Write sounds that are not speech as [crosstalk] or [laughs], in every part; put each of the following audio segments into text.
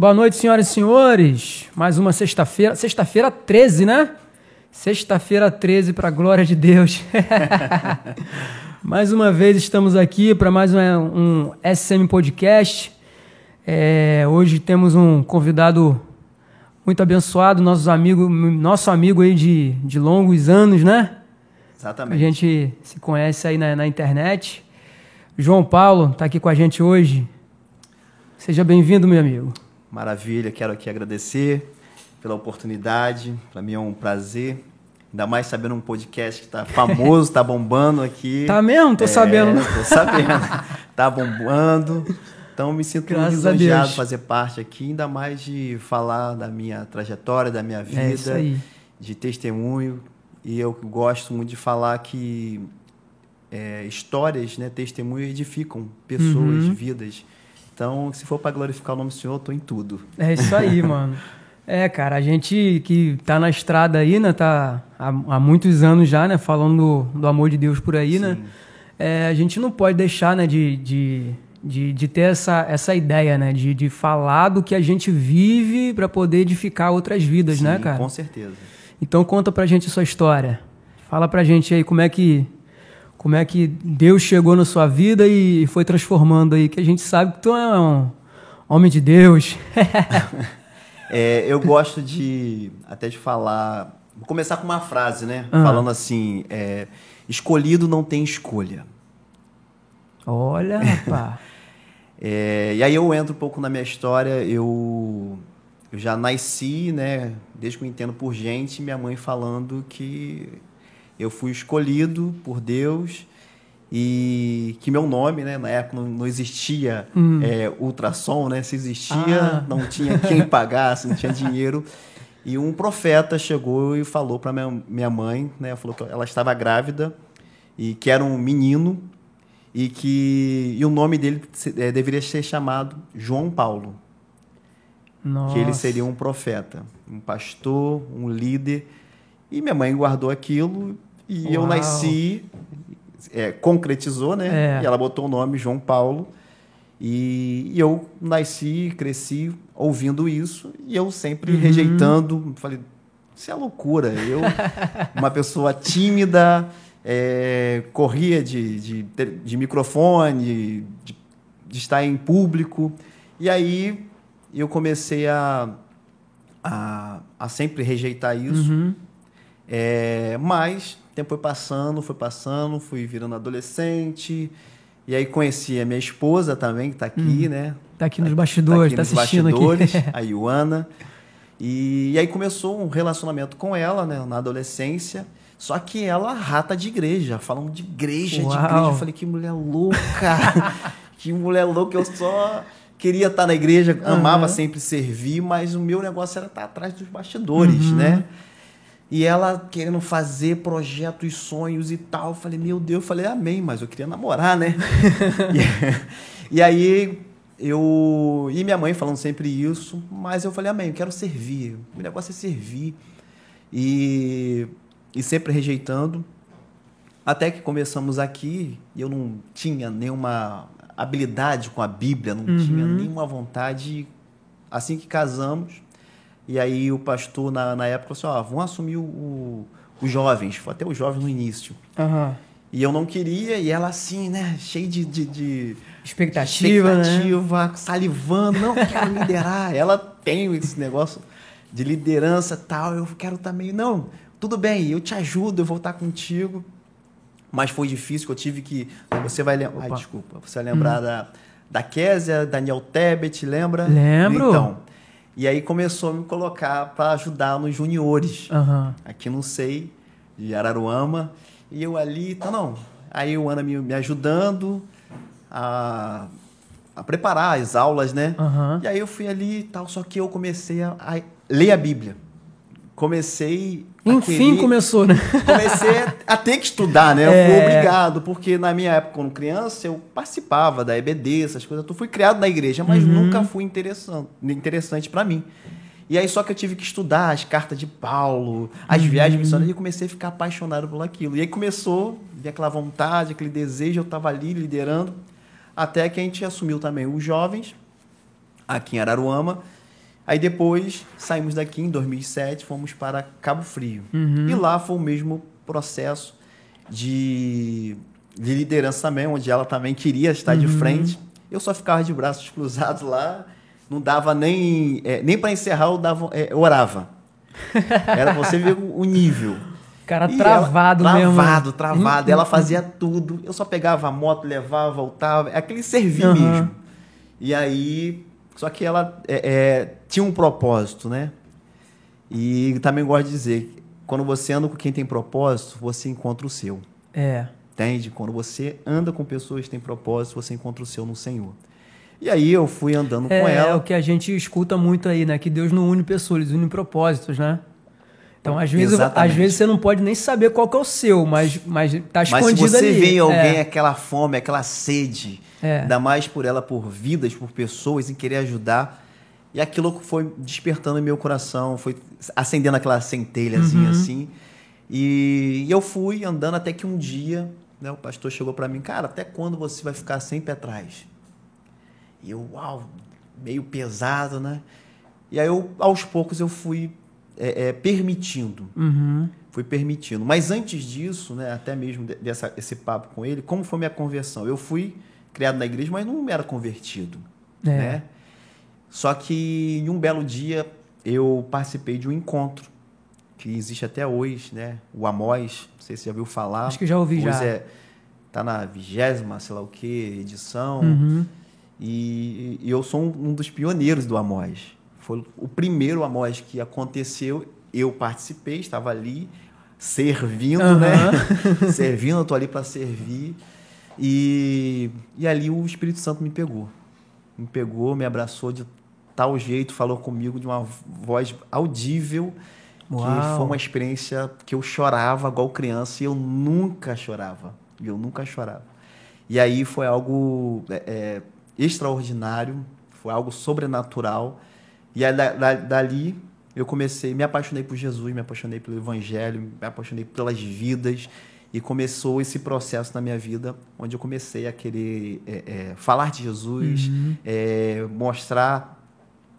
Boa noite, senhoras e senhores. Mais uma sexta-feira. Sexta-feira 13, né? Sexta-feira 13, para a glória de Deus. [laughs] mais uma vez estamos aqui para mais um, um, SM Podcast. É, hoje temos um convidado muito abençoado, nossos amigos, nosso amigo aí de, de longos anos, né? Exatamente. A gente se conhece aí na, na internet. João Paulo está aqui com a gente hoje. Seja bem-vindo, meu amigo. Maravilha, quero aqui agradecer pela oportunidade. Para mim é um prazer. Ainda mais sabendo um podcast que está famoso, está bombando aqui. [laughs] Tá mesmo? Tô é, sabendo. Tô sabendo. [laughs] tá bombando. Então me sinto Graças muito lisonjeado de fazer parte aqui, ainda mais de falar da minha trajetória, da minha é vida, é de testemunho. E eu gosto muito de falar que é, histórias, né, testemunho edificam pessoas, uhum. vidas. Então, se for para glorificar o nome do Senhor, eu tô em tudo. É isso aí, [laughs] mano. É, cara, a gente que tá na estrada aí, né, tá há, há muitos anos já, né, falando do, do amor de Deus por aí, né, Sim. né, é, a gente não pode deixar, né, de, de, de, de ter essa, essa ideia, né, de, de falar do que a gente vive para poder edificar outras vidas, né, Sim, né, cara? com certeza. Então conta pra gente a sua história. Fala pra gente aí como é que como é que Deus chegou na sua vida e foi transformando aí, que a gente sabe que tu é um homem de Deus. [laughs] é, eu gosto de até de falar. Vou começar com uma frase, né? Uhum. Falando assim: é, escolhido não tem escolha. Olha, rapaz. [laughs] é, e aí eu entro um pouco na minha história. Eu, eu já nasci, né? Desde que eu entendo por gente, minha mãe falando que eu fui escolhido por Deus e que meu nome, né, na época não, existia hum. é, ultrassom, né? Se existia, ah. não tinha quem pagasse, não tinha dinheiro. E um profeta chegou e falou para minha, minha mãe, né? Falou que ela estava grávida e que era um menino e que e o nome dele é, deveria ser chamado João Paulo. Nossa. Que ele seria um profeta, um pastor, um líder. E minha mãe guardou aquilo e Uau. eu nasci, é, concretizou, né? É. E ela botou o nome João Paulo. E, e, eu nasci, cresci ouvindo isso e eu sempre uhum. rejeitando. Falei, isso é loucura. Eu, [laughs] uma pessoa tímida, é, corria de, de, de microfone, de, de, estar em público. E aí eu comecei a, a, a sempre rejeitar isso. Uhum. É, mas tempo foi passando, foi passando, fui virando adolescente. E aí conheci a minha esposa também, que está aqui, hum, né? Está aqui nos bastidores, está tá assistindo bastidores, aqui. [laughs] a Ioana. E, e, aí começou um relacionamento com ela, né, na adolescência. Só que ela rata de igreja, falando de igreja, Uau. de igreja. Eu falei, que mulher louca! [laughs] que mulher louca, eu só queria estar na igreja, amava uhum. sempre servir, mas o meu negócio era estar atrás dos bastidores, uhum. né? E ela querendo fazer projetos, sonhos e tal. Eu falei, meu Deus, eu falei, amém, mas eu queria namorar, né? [laughs] e, e, aí eu. E minha mãe falando sempre isso, mas eu falei, amém, eu quero servir. O negócio é servir. E, e sempre rejeitando. Até que começamos aqui, eu não tinha nenhuma habilidade com a Bíblia, não uhum. tinha nenhuma vontade. Assim que casamos, e aí o pastor, na, na época, falou assim, ó, vão assumir o, o, os jovens, foi até os jovens no início. Uhum. E eu não queria, e ela assim, né, cheia de, de, de expectativa, expectativa né? salivando, não, quero liderar. [laughs] ela tem esse negócio de liderança tal, eu quero também, não, tudo bem, eu te ajudo, eu vou estar contigo. Mas foi difícil, que eu tive que. Você vai lembrar. Ai, desculpa. Você vai lembrar hum. da, da Késia, Daniel Tebet, lembra? Lembro. Então, e aí começou a me colocar para ajudar nos juniores. Uhum. Aqui não sei, de Araruama. E eu ali, tá não. Aí o Ana me, me ajudando a, a preparar as aulas, né? Uhum. E aí eu fui ali e tal, só que eu comecei a, a ler a Bíblia. Comecei enfim, querer... começou, né? Comecei a ter que estudar, né? Eu é... fui obrigado, porque na minha época, quando criança, eu participava da EBD, essas coisas. Eu fui criado na igreja, mas uhum. nunca fui interessante, interessante para mim. E aí só que eu tive que estudar as cartas de Paulo, as uhum. viagens missionárias, e comecei a ficar apaixonado por aquilo. E aí começou, aquela vontade, aquele desejo, eu estava ali liderando, até que a gente assumiu também os jovens, aqui em Araruama, Aí depois saímos daqui em 2007, fomos para Cabo Frio. Uhum. E lá foi o mesmo processo de, de liderança também, onde ela também queria estar uhum. de frente. Eu só ficava de braços [laughs] cruzados lá, não dava nem, é, nem para encerrar, eu, dava, é, eu orava. Era você ver o nível. Cara e travado ela, mesmo. Travado, travado. Uhum. Ela fazia tudo. Eu só pegava a moto, levava, voltava. É aquele servir mesmo. E aí. Só que ela é, é, tinha um propósito, né? E também gosto de dizer: quando você anda com quem tem propósito, você encontra o seu. É. Entende? Quando você anda com pessoas que têm propósito, você encontra o seu no Senhor. E aí eu fui andando é, com ela. É o que a gente escuta muito aí, né? Que Deus não une pessoas, ele une propósitos, né? Então, às vezes, às vezes você não pode nem saber qual é o seu, mas, mas tá escondido ali. Mas se você ali. vê em alguém é. aquela fome, aquela sede, é. ainda mais por ela, por vidas, por pessoas, em querer ajudar, e aquilo foi despertando em meu coração, foi acendendo aquela centelhazinha uhum. assim. E, e, eu fui andando até que um dia, né, o pastor chegou para mim, cara, até quando você vai ficar sempre atrás? E eu, uau, meio pesado, né? E aí eu, aos poucos eu fui é, é, permitindo. Uhum. Fui permitindo. Mas antes disso, né, até mesmo dessa, esse papo com ele, como foi minha conversão? Eu fui criado na igreja, mas não era convertido. É. Né? Só que em um belo dia eu participei de um encontro que existe até hoje, né? O Amós, não sei se você já ouviu falar. Acho que já ouvi hoje já. É, tá na vigésima, sei lá o que, edição. Uhum. E, e, eu sou um, um dos pioneiros do Amós. Foi o primeiro Amós que aconteceu. Eu participei, estava ali servindo, uhum. né? [laughs] servindo, eu tô ali para servir. E, e ali o Espírito Santo me pegou. Me pegou, me abraçou de tal jeito, falou comigo de uma voz audível, Uau. que foi uma experiência que eu chorava igual criança e eu nunca chorava. Eu nunca chorava. E aí foi algo é, é extraordinário, foi algo sobrenatural e aí, da, da, dali eu comecei, me apaixonei por Jesus, me apaixonei pelo Evangelho, me apaixonei pelas vidas e começou esse processo na minha vida onde eu comecei a querer é, é, falar de Jesus, uhum. é, mostrar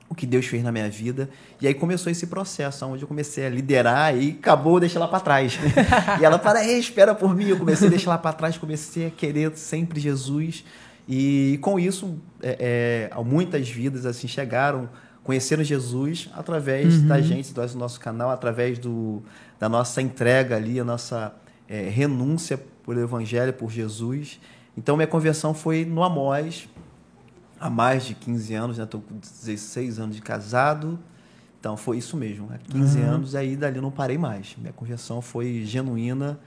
o que Deus fez na minha vida. E aí começou esse processo, onde eu comecei a liderar e acabou deixar lá para trás. [laughs] e ela, para aí, espera por mim. Eu comecei a deixar lá para trás, comecei a querer sempre Jesus. E com isso, é, é, muitas vidas assim chegaram conheceram Jesus através uhum. da gente, do nosso canal, através do, da nossa entrega ali, a nossa é, renúncia por Evangelho, por Jesus. Então, minha conversão foi no Amós, há mais de 15 anos, né? Estou com 16 anos de casado. Então, foi isso mesmo. Há 15 uhum. anos, aí dali não parei mais. Minha conversão foi genuína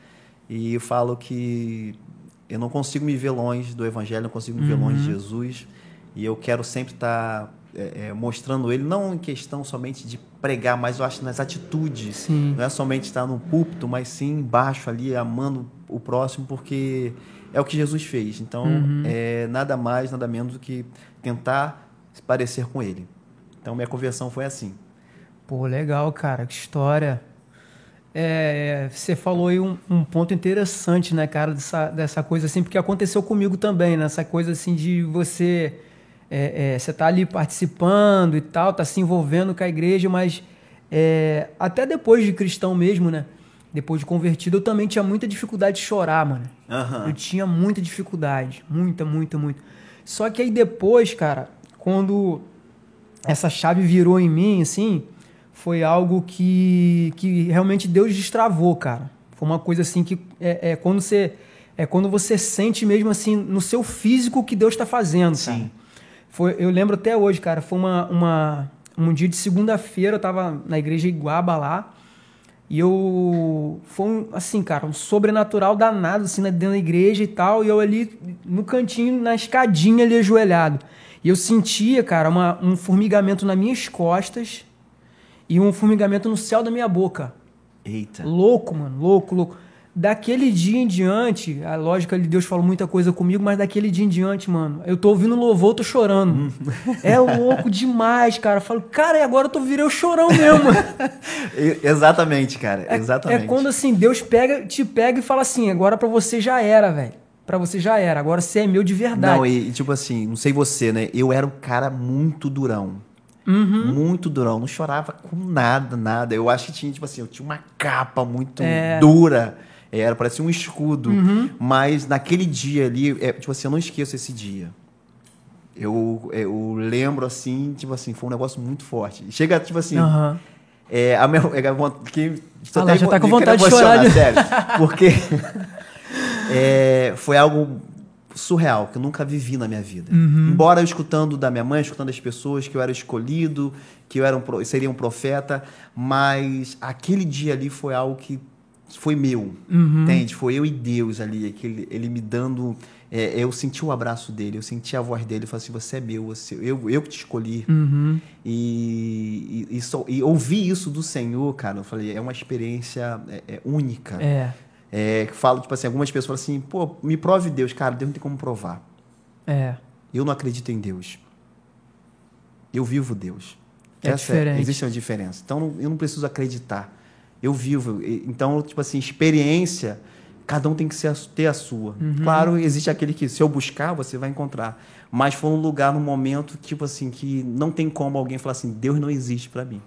e falo que eu não consigo me ver longe do Evangelho, não consigo me ver longe de uhum. Jesus. E eu quero sempre estar é, é, mostrando ele, não em questão somente de pregar, mas eu acho nas atitudes. Sim. Não é somente estar no púlpito, mas sim embaixo ali, amando o próximo, porque é o que Jesus fez. Então, uhum. é nada mais, nada menos do que tentar se parecer com ele. Então, minha conversão foi assim. Pô, legal, cara, que história. É, você falou aí um, um, ponto interessante, né, cara, dessa, dessa coisa assim, porque aconteceu comigo também, nessa né, coisa assim de você é, é, você está ali participando e tal, está se envolvendo com a igreja, mas é, até depois de cristão mesmo, né? Depois de convertido, eu também tinha muita dificuldade de chorar, mano. Uhum. Eu tinha muita dificuldade. Muita, muita, muita. Só que aí depois, cara, quando essa chave virou em mim, assim, foi algo que, que realmente Deus destravou, cara. Foi uma coisa assim que é, é quando você é quando você sente mesmo assim no seu físico o que Deus está fazendo, Sim. Cara. Foi, eu lembro até hoje, cara, foi uma, uma um dia de segunda-feira, eu tava na igreja Iguaba lá, e eu. Foi um, assim, cara, um sobrenatural danado, assim, dentro da igreja e tal, e eu ali no cantinho, na escadinha ali ajoelhado. E eu sentia, cara, uma, um formigamento nas minhas costas e um formigamento no céu da minha boca. Eita. Louco, mano, louco, louco. Daquele dia em diante, a lógica de Deus falou muita coisa comigo, mas daquele dia em diante, mano, eu tô ouvindo louvor, eu tô chorando. Hum. é louco demais, cara. Eu falo, cara, e agora eu tô virei o chorão mesmo. [laughs] Exatamente, cara. É, Exatamente. É quando assim, Deus pega, te pega e fala assim: agora para você já era, velho. Pra você já era, agora você é meu de verdade. Não, e tipo assim, não sei você, né? Eu era um cara muito durão. Uhum. Muito durão. Não chorava com nada, nada. Eu acho que tinha, tipo assim, eu tinha uma capa muito é. dura. Era, parecia um escudo. Uhum. Mas naquele dia ali, é, tipo assim, eu não esqueço esse dia. Eu, eu lembro assim, tipo assim, foi um negócio muito forte. Chega, tipo assim. Uhum. É, a minha, é, que, ah, lá, já tá com vontade de chorar. Sério, [laughs] porque é, foi algo surreal, que eu nunca vivi na minha vida. Uhum. Embora eu escutando da minha mãe, escutando das pessoas que eu era escolhido, que eu era um, seria um profeta, mas aquele dia ali foi algo que foi meu, uhum. entende? Foi eu e Deus ali, aquele, ele me dando... É, eu senti o abraço dele, eu senti a voz dele, eu falei assim, você é meu, você, eu, eu que te escolhi. Uhum. E, e, e, so, e ouvir isso do Senhor, cara, eu falei, é uma experiência é, é única. É. É, falo, tipo assim, algumas pessoas falam assim, pô, me prove Deus. Cara, Deus não tem como provar. É. Eu não acredito em Deus. Eu vivo Deus. É Essa é, diferente. Existe uma diferença. Então, eu não preciso acreditar. Eu vivo. Então, tipo assim, experiência, cada um tem que ter a sua. Uhum. Claro, existe aquele que, se eu buscar, você vai encontrar. Mas foi um lugar, num momento, tipo assim, que não tem como alguém falar assim, Deus não existe para mim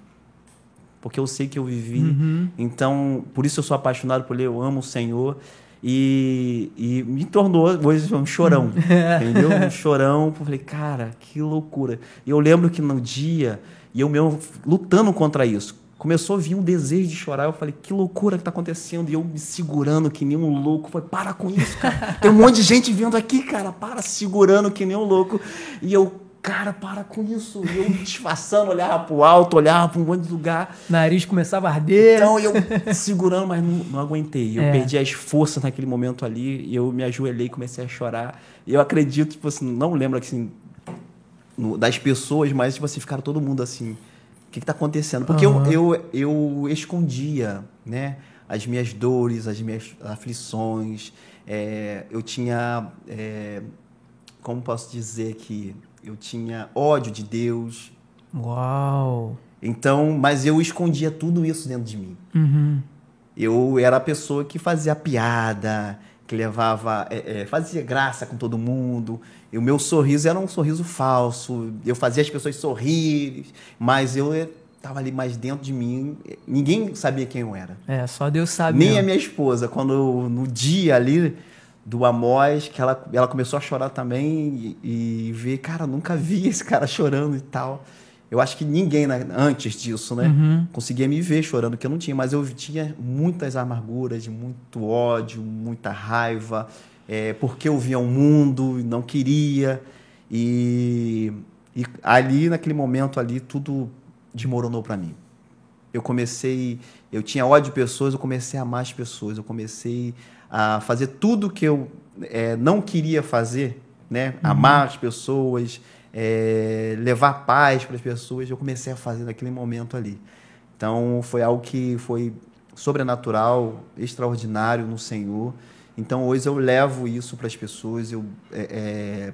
porque eu sei que eu vivi. Uhum. Então, por isso eu sou apaixonado por ele, eu amo o Senhor. E, e me tornou hoje um chorão, uhum. [laughs] entendeu? Um chorão. Eu falei, cara, que loucura. E eu lembro que no dia, e eu mesmo lutando contra isso, começou a vir um desejo de chorar. Eu falei, que loucura que está acontecendo. E eu me segurando que nem um louco. Eu falei, para com isso, cara. Tem um monte de gente vindo aqui, cara. Para, segurando que nem um louco. E eu cara, para com isso. E eu me disfarçando, olhava pro alto, olhava para um monte de lugar. Nariz começava a arder. Então eu segurando, mas não, não aguentei. Eu é. perdi as forças naquele momento ali e eu me ajoelhei e comecei a chorar. E eu acredito, tipo assim, não lembro assim, no, das pessoas, mas tipo assim, ficaram todo mundo assim. O que está acontecendo? Porque uhum. eu, eu, eu escondia, né? As minhas dores, as minhas aflições. É, eu tinha. É, como posso dizer que eu tinha ódio de Deus. Uau! Então, mas eu escondia tudo isso dentro de mim. Uhum. Eu era a pessoa que fazia piada, que levava, é, é, fazia graça com todo mundo. E o meu sorriso era um sorriso falso. Eu fazia as pessoas sorrir, mas eu estava ali mais dentro de mim. Ninguém sabia quem eu era. É, só Deus sabe. Nem mesmo. a minha esposa. Quando no dia ali do Amós, que ela, ela começou a chorar também e, e ver, cara, nunca vi esse cara chorando e tal. Eu acho que ninguém né, antes disso, né, uhum. conseguia me ver chorando, que eu não tinha, mas eu tinha muitas amarguras, muito ódio, muita raiva, é, porque eu via o um mundo e não queria. E, e ali, naquele momento ali, tudo desmoronou para mim. Eu comecei, eu tinha ódio de pessoas, eu comecei a amar as pessoas, eu comecei a fazer tudo que eu é, não queria fazer, né? Uhum. Amar as pessoas, é, levar paz para as pessoas, eu comecei a fazer naquele momento ali. Então foi algo que foi sobrenatural, extraordinário no Senhor. Então hoje eu levo isso para as pessoas, eu é, é,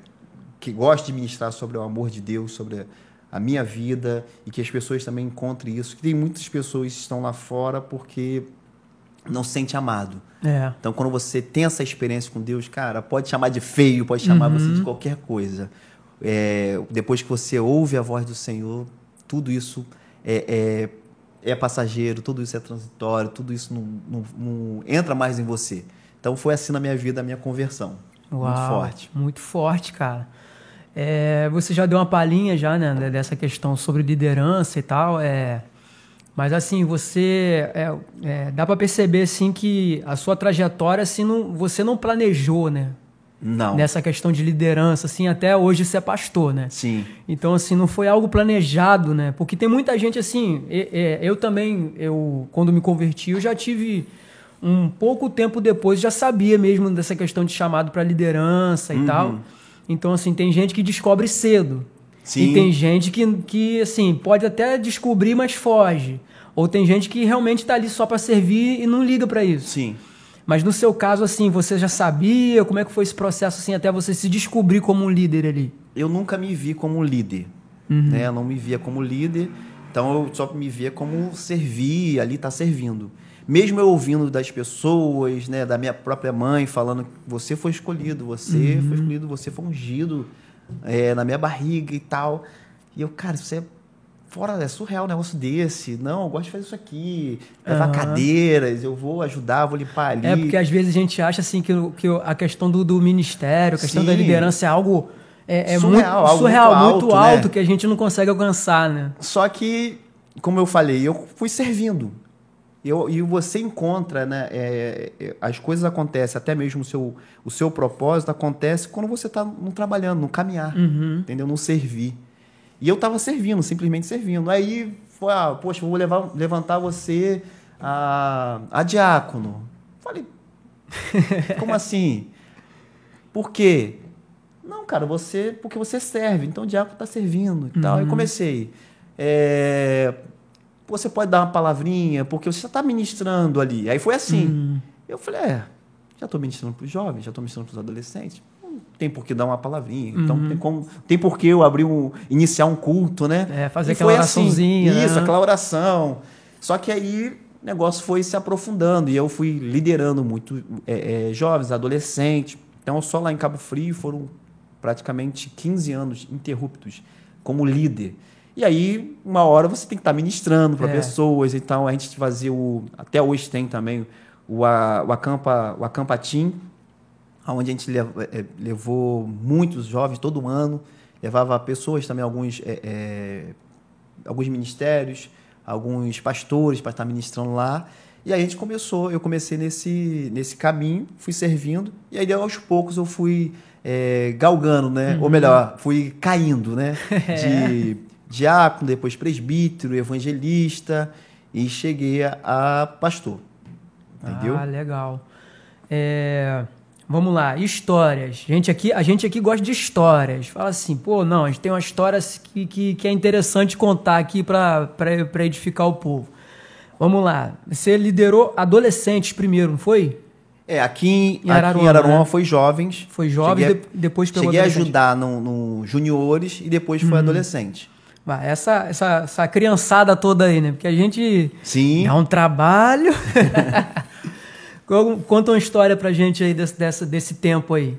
que gosto de ministrar sobre o amor de Deus, sobre a minha vida e que as pessoas também encontrem isso. Que tem muitas pessoas que estão lá fora porque não se sente amado. É. Então, quando você tem essa experiência com Deus, cara, pode chamar de feio, pode chamar uhum. você de qualquer coisa. É, depois que você ouve a voz do Senhor, tudo isso é, é, é passageiro, tudo isso é transitório, tudo isso não, não, não, entra mais em você. Então, foi assim na minha vida a minha conversão. Uau, muito forte. Muito forte, cara. É, você já deu uma palhinha já, né, dessa questão sobre liderança e tal. É, mas assim, você é, é, dá para perceber assim que a sua trajetória assim não, você não planejou, né? Não. Nessa questão de liderança, assim, até hoje você é pastor, né? Sim. Então, assim, não foi algo planejado, né? Porque tem muita gente, assim, eu também, eu quando me converti, eu já tive um pouco tempo depois, já sabia mesmo dessa questão de chamado para liderança e uhum. tal. Então, assim, tem gente que descobre cedo. Sim. E tem gente que, que, assim, pode até descobrir, mas foge. Ou tem gente que realmente está ali só para servir e não liga para isso. Sim. Mas no seu caso, assim, você já sabia? Como é que foi esse processo, assim, até você se descobrir como um líder ali? Eu nunca me vi como líder. Uhum. Né? Eu não me via como líder. Então eu só me via como servir, ali tá servindo. Mesmo eu ouvindo das pessoas, né, da minha própria mãe falando que você foi escolhido, você uhum. foi escolhido, você foi ungido é, na minha barriga e tal. E eu, cara, isso é fora, é surreal um negócio desse. Não, eu gosto de fazer isso aqui. Levar uhum. cadeiras, eu vou ajudar, vou limpar ali. É porque às vezes a gente acha assim que, que a questão do, do ministério, a questão Sim. da liderança é algo. É, é surreal, muito, surreal, muito alto, muito alto né? que a gente não consegue alcançar, né? Só que, como eu falei, eu fui servindo. Eu, e você encontra, né? É, é, as coisas acontecem, até mesmo o seu, o seu propósito acontece quando você está trabalhando, no caminhar, uhum. entendeu? No servir. E eu estava servindo, simplesmente servindo. Aí, foi, ah, poxa, vou levar, levantar você a, a diácono. Falei, [laughs] como assim? Por quê? Não, cara, você. Porque você serve, então o diácono está servindo e uhum. tal. Aí comecei. É, você pode dar uma palavrinha, porque você já está ministrando ali. Aí foi assim. Uhum. Eu falei, é, já estou ministrando para os jovens, já estou ministrando para os adolescentes tem por que dar uma palavrinha. Então, uhum. Tem, como, tem por que eu abrir um, iniciar um culto, né? É, fazer e aquela assim, oraçãozinha. Assim, Isso, aquela oração. Só que aí o negócio foi se aprofundando e eu fui liderando muito é, é, jovens, adolescentes. Então, só lá em Cabo Frio foram praticamente 15 anos interruptos como líder. E aí, uma hora você tem que estar ministrando para é. pessoas. Então, a gente fazia o. Até hoje tem também o, a, o, Acampa, o Acampa Team, onde a gente é, levou muitos jovens todo ano, levava pessoas também, alguns, é, é, alguns ministérios, alguns pastores para estar ministrando lá. E aí a gente começou, eu comecei nesse, nesse caminho, fui servindo, e aí aos poucos eu fui é, galgando, né? Uhum. Ou melhor, fui caindo, né? [laughs] De diácono, depois presbítero, evangelista, e cheguei a, pastor. Entendeu? Ah, legal. É... Vamos lá, histórias. A gente aqui, a gente aqui gosta de histórias. Fala assim, pô, não, a gente tem uma história que, que, que é interessante contar aqui para edificar o povo. Vamos lá. Você liderou adolescentes primeiro, não foi? É, aqui em, Araruama, aqui em Araruama né? foi jovens. Foi jovens, cheguei, depois pegou Cheguei a ajudar no, no juniores e depois foi uhum. adolescente. Vai, essa, essa, essa criançada toda aí, né? Porque a gente Sim. é um trabalho. [laughs] Conta uma história pra gente aí desse, desse, desse tempo aí.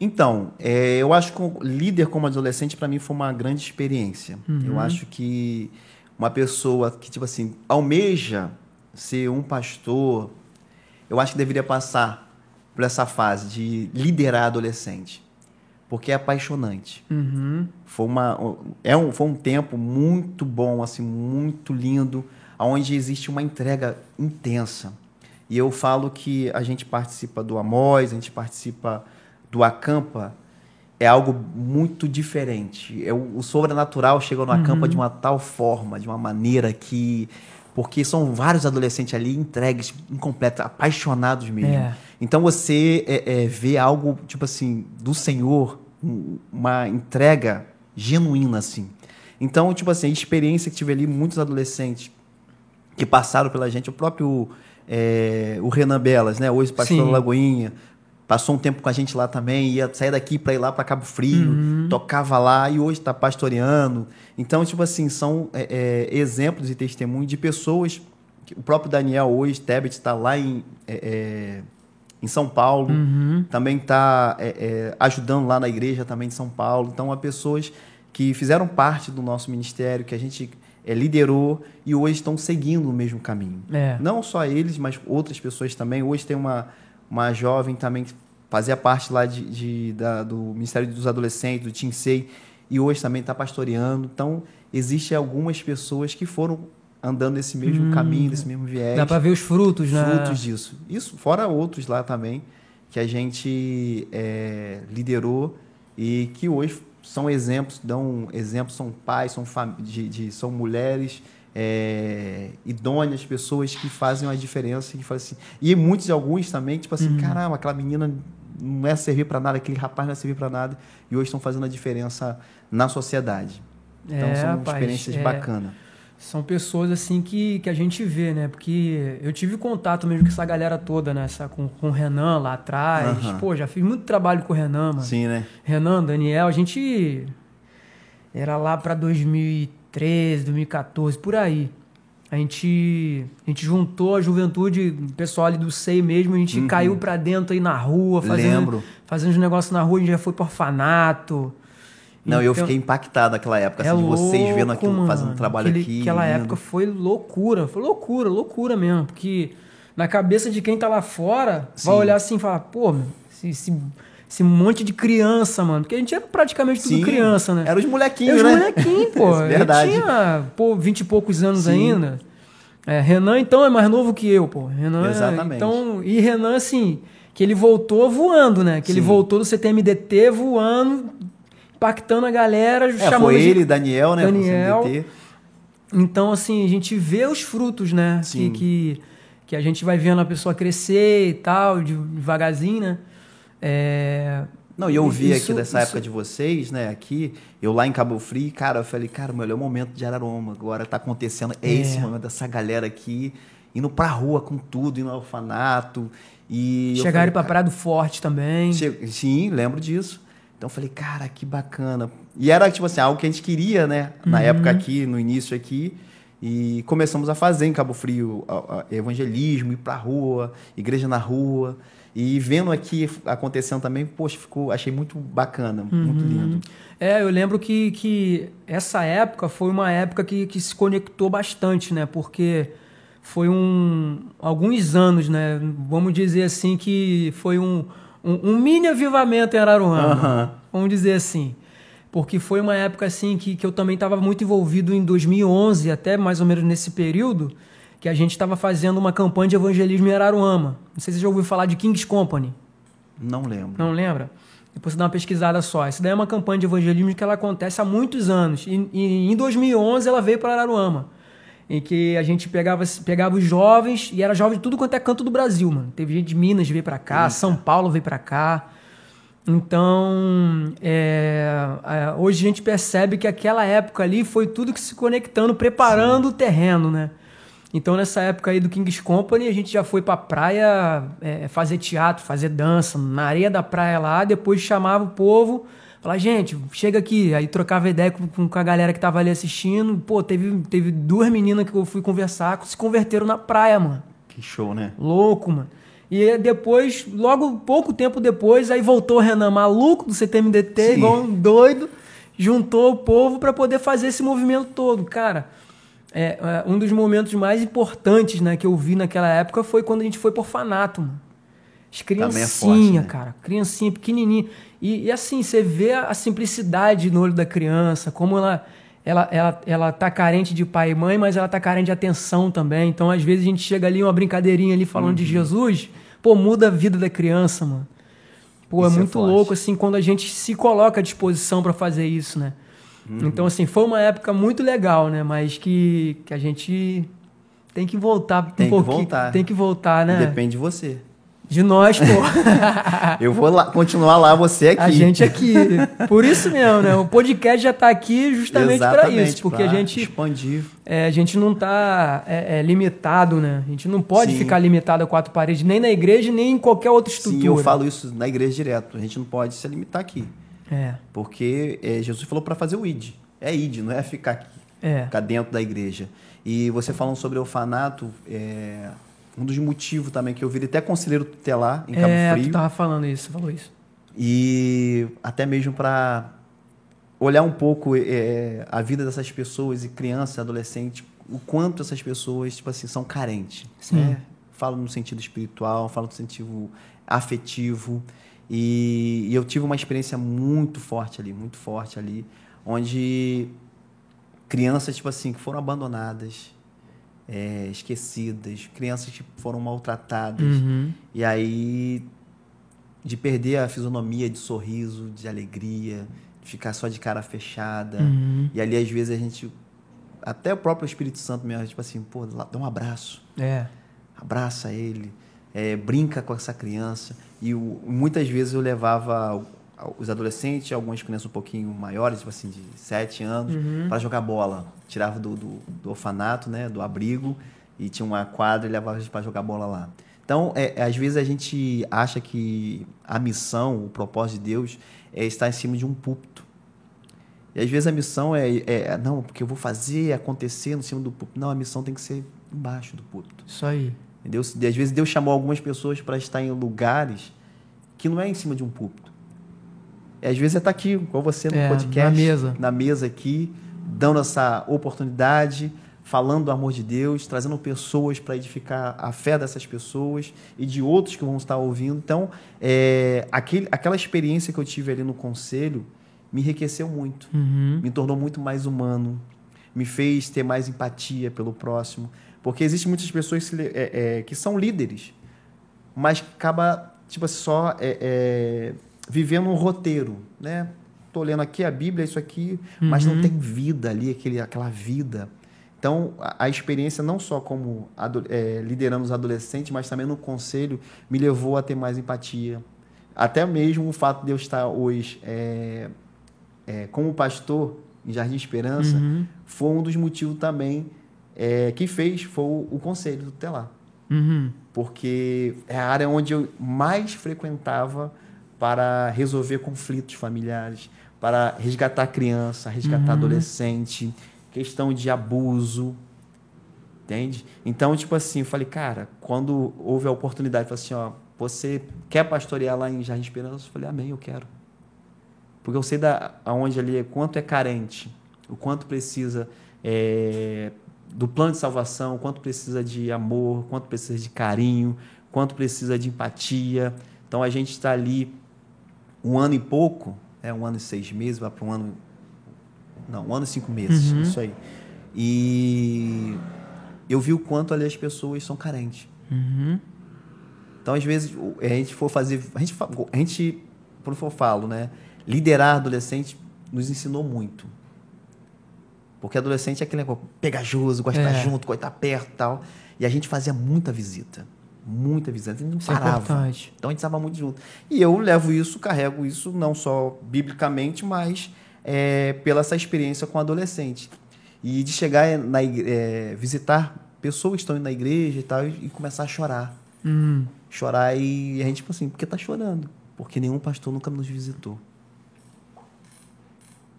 Então, é, eu acho que líder como adolescente para mim foi uma grande experiência. Uhum. Eu acho que uma pessoa que tipo assim almeja ser um pastor, eu acho que deveria passar por essa fase de liderar adolescente, porque é apaixonante. Uhum. Foi uma é um, foi um tempo muito bom, assim, muito lindo, onde existe uma entrega intensa e eu falo que a gente participa do Amós, a gente participa do Acampa, é algo muito diferente. É o, o sobrenatural chega no Acampa uhum. de uma tal forma, de uma maneira que. Porque são vários adolescentes ali entregues, incompletos, apaixonados mesmo. É. Então você é, é, vê algo, tipo assim, do Senhor, uma entrega genuína, assim. Então, tipo assim, a experiência que tive ali, muitos adolescentes que passaram pela gente, o próprio é, o Renan Belas, né? Hoje pastor Sim. Lagoinha. Passou um tempo com a gente lá também, ia sair daqui para ir lá para Cabo Frio, uhum. tocava lá e hoje está pastoreando. Então, tipo assim, são é, é, exemplos e testemunhos de pessoas. O próprio Daniel hoje, Tebet, está lá em, é, é, em São Paulo, uhum. também está é, ajudando lá na igreja também de São Paulo. Então, há pessoas que fizeram parte do nosso ministério, que a gente é, liderou e hoje estão seguindo o mesmo caminho. É. Não só eles, mas outras pessoas também. Hoje tem uma, uma jovem também que fazia parte lá de, de da, do Ministério dos Adolescentes, do TINSEI, e hoje também está pastoreando. Então, existem algumas pessoas que foram andando nesse mesmo hum, caminho, nesse mesmo viés. Dá para ver os frutos, né? Frutos disso. Isso, fora outros lá também, que a gente é, liderou e que hoje são exemplos, dão exemplos, são pais, são, de, de, são mulheres é, idôneas, pessoas que fazem uma diferença. Fazem assim, e muitos e alguns também, tipo assim, uhum. caramba, aquela menina não é servir para nada, aquele rapaz não é servir para nada, e hoje estão fazendo a diferença na sociedade. Então, é, são rapaz, experiências é... bacanas são pessoas assim que, que a gente vê, né? Porque eu tive contato mesmo com essa galera toda, né? Essa, com, com o Renan lá atrás. Uhum. Pô, já fiz muito trabalho com o Renan, mano. Sim, né? Renan, Daniel, a gente era lá para 2013, 2014, por aí. A gente, a gente juntou a juventude, o pessoal ali do SEI mesmo, a gente uhum. caiu para dentro aí na rua, fazendo, Lembro. fazendo os negócios na rua, a gente já foi pro orfanato. Não, então, eu fiquei impactado naquela época, é assim, louco, de vocês vendo aquilo, mano. fazendo trabalho Aquele, aqui. Aquela lindo. época foi loucura, foi loucura, loucura mesmo. Porque na cabeça de quem tá lá fora, Sim. vai olhar assim e falar, pô, meu, esse, esse, monte de criança, mano. Porque a gente era praticamente tudo Sim, criança, né? Era os molequinhos, Os né? molequinhos, [laughs] pô. É verdade. Eu tinha, pô, vinte e poucos anos Sim. ainda. É, Renan, então, é mais novo que eu, pô. Renan, Exatamente. Então, e Renan, assim, que ele voltou voando, né? Que ele Sim. voltou do CTMDT voando, impactando a galera, É, chamando foi de- ele, Daniel, né? Daniel. Então, assim, a gente vê os frutos, né? Que, Sim. que, que a gente vai vendo a pessoa crescer e tal, de- devagarzinho, né? É, Não, e eu vi Isso- aqui dessa isso- época de vocês, né, aqui, eu lá em Cabo Frio, cara, eu falei, cara, o melhor momento de Araroma agora tá acontecendo, é, É. esse momento dessa galera aqui, indo pra rua com tudo, indo ao orfanato, e... chegaram Praia do Forte também. che- Sim, lembro disso. Então eu falei, cara, que bacana. E era, tipo assim, algo que a gente queria, né, na Uhum. época aqui, no início aqui, e começamos a fazer em Cabo Frio evangelismo, ir pra rua, igreja na rua, e vendo aqui acontecendo também, poxa, ficou, achei muito bacana, muito Uhum. lindo. É, eu lembro que, que essa época foi uma época que, que se conectou bastante, né? Porque foi um alguns anos, né? Vamos dizer assim que foi um, um, um mini avivamento em Araruama. Aham. Vamos dizer assim. Porque foi uma época assim que, que eu também estava muito envolvido em 2011, até mais ou menos nesse período, que a gente estava fazendo uma campanha de evangelismo em Araruama. Não sei se você já ouviu falar de King's Company. Não lembro. Não lembra? Depois você dá uma pesquisada só. Isso daí é uma campanha de evangelismo que ela acontece há muitos anos. E, e em 2011 ela veio para Araruama. Em que a gente pegava, pegava os jovens, e era jovem de tudo quanto é canto do Brasil, mano. Teve gente de Minas que veio para cá, Eita. São Paulo veio para cá. Então, é, é, hoje a gente percebe que aquela época ali foi tudo que se conectando, preparando o terreno, né? Então, nessa época aí do King's Company, a gente já foi pra praia é, fazer teatro, fazer dança, na areia da praia lá, depois chamava o povo, falava, gente, chega aqui. Aí trocava ideia com, com a galera que tava ali assistindo. Pô, teve, teve duas meninas que eu fui conversar, se converteram na praia, mano. Que show, né? Louco, mano. E depois, logo pouco tempo depois, aí voltou o Renan maluco do CTMDT, Sim. igual um doido, juntou o povo para poder fazer esse movimento todo. Cara, é, é, um dos momentos mais importantes né, que eu vi naquela época foi quando a gente foi por orfanato, mano. As é criancinhas, forte, né? cara. Criancinha pequenininha. E, e assim, você vê a, simplicidade no olho da criança, como ela, ela, ela, ela tá carente de pai e mãe, mas ela tá carente de atenção também. Então, às vezes, a gente chega ali, uma brincadeirinha ali falando Uhum. de Jesus, pô, muda a vida da criança, mano. Pô, é Isso é muito forte. louco, assim, quando a gente se coloca à disposição para fazer isso, né? Uhum. Então, assim, foi uma época muito legal, né? Mas que, que a gente tem que voltar Tem um que pouquinho. voltar. Tem que voltar, né? Depende de você. De nós, pô. [laughs] Eu vou lá, continuar lá, você aqui. A gente aqui. Por isso mesmo, né? O podcast já tá aqui justamente para isso. Porque a gente, expandir. é, a gente não tá é, é, limitado, né? A gente não pode Sim. ficar limitado a quatro paredes, nem na igreja, nem em qualquer outra estrutura. Sim, eu falo isso na igreja direto. A gente não pode se limitar aqui. É, Porque é, Jesus falou para fazer o id. É id, não é ficar aqui, é. ficar dentro da igreja. E você falando sobre orfanato, é, um dos motivos também que eu virei até conselheiro tutelar em Cabo É, Frio. tu tava falando isso, você falou isso. E até mesmo para olhar um pouco é, a vida dessas pessoas e crianças, adolescentes, o quanto essas pessoas tipo assim são carentes. Sim. Né? Falo no sentido espiritual, falo no sentido afetivo. E, e eu tive uma experiência muito forte ali, muito forte ali, onde crianças tipo assim que foram abandonadas, é, esquecidas, crianças que foram maltratadas. Uhum. E aí, de perder a fisionomia de sorriso, de alegria, de ficar só de cara fechada. Uhum. E ali, às vezes, a gente. Até o próprio Espírito Santo mesmo, tipo assim, pô, dá um abraço, É. abraça ele, é, brinca com essa criança. E o- muitas vezes eu levava os adolescentes, algumas crianças um pouquinho maiores, tipo assim, de 7 anos, para jogar bola. Tirava do, do, do orfanato, né, do abrigo, e tinha uma quadra e levava para jogar bola lá. Então, é, às vezes a gente acha que a missão, o propósito de Deus é estar em cima de um púlpito. E às vezes a missão é, é não, porque eu vou fazer acontecer no cima do púlpito. Não, a missão tem que ser embaixo do púlpito. Isso aí. Entendeu? Às vezes Deus chamou algumas pessoas para estar em lugares que não é em cima de um púlpito. E às vezes é estar tá aqui, com você no é, podcast. Na mesa. Na mesa aqui, dando essa oportunidade, falando do amor de Deus, trazendo pessoas para edificar a fé dessas pessoas e de outros que vão estar ouvindo. Então, é, aquele, aquela experiência que eu tive ali no conselho me enriqueceu muito, uhum. me tornou muito mais humano, me fez ter mais empatia pelo próximo. Porque existem muitas pessoas que, é, é, que são líderes, mas acaba tipo assim, só é, é, vivendo um roteiro, né? Tô lendo aqui a Bíblia, isso aqui, uhum. mas não uhum. tem vida ali, aquele, aquela vida. Então, a, a experiência não só como é, liderando os adolescentes, mas também no conselho, me levou a ter mais empatia. Até mesmo o fato de eu estar hoje é, é, como pastor em Jardim Esperança uhum. foi um dos motivos também é, que fez, foi o, o conselho tutelar. Uhum. Porque é a área onde eu mais frequentava para resolver conflitos familiares, para resgatar criança, resgatar uhum. adolescente, questão de abuso, entende? Então, tipo assim, eu falei, cara, quando houve a oportunidade, eu falei assim, ó, você quer pastorear lá em Jardim Esperança? Eu falei, amém, eu quero. Porque eu sei da aonde ali, quanto é carente, o quanto precisa é, do plano de salvação, quanto precisa de amor, quanto precisa de carinho, quanto precisa de empatia. Então a gente está ali um ano e pouco, é um ano e seis meses, vai para um ano. Não, um ano e cinco meses, uhum. isso aí. E eu vi o quanto ali as pessoas são carentes. Uhum. Então, às vezes, a gente for fazer. A gente, a gente por eu falo, né? Liderar adolescente nos ensinou muito. Porque adolescente é aquele negócio pegajoso, gosta de estar é. junto, gosta de estar perto e tal. E a gente fazia muita visita. Muita visita. A gente não isso é parava. É então a gente estava muito junto. E eu levo isso, carrego isso, não só biblicamente, mas é, pela essa experiência com adolescente. E de chegar na é, visitar pessoas que estão indo na igreja e tal, e começar a chorar. Hum. Chorar e a gente, tipo assim, por que tá chorando? Porque nenhum pastor nunca nos visitou.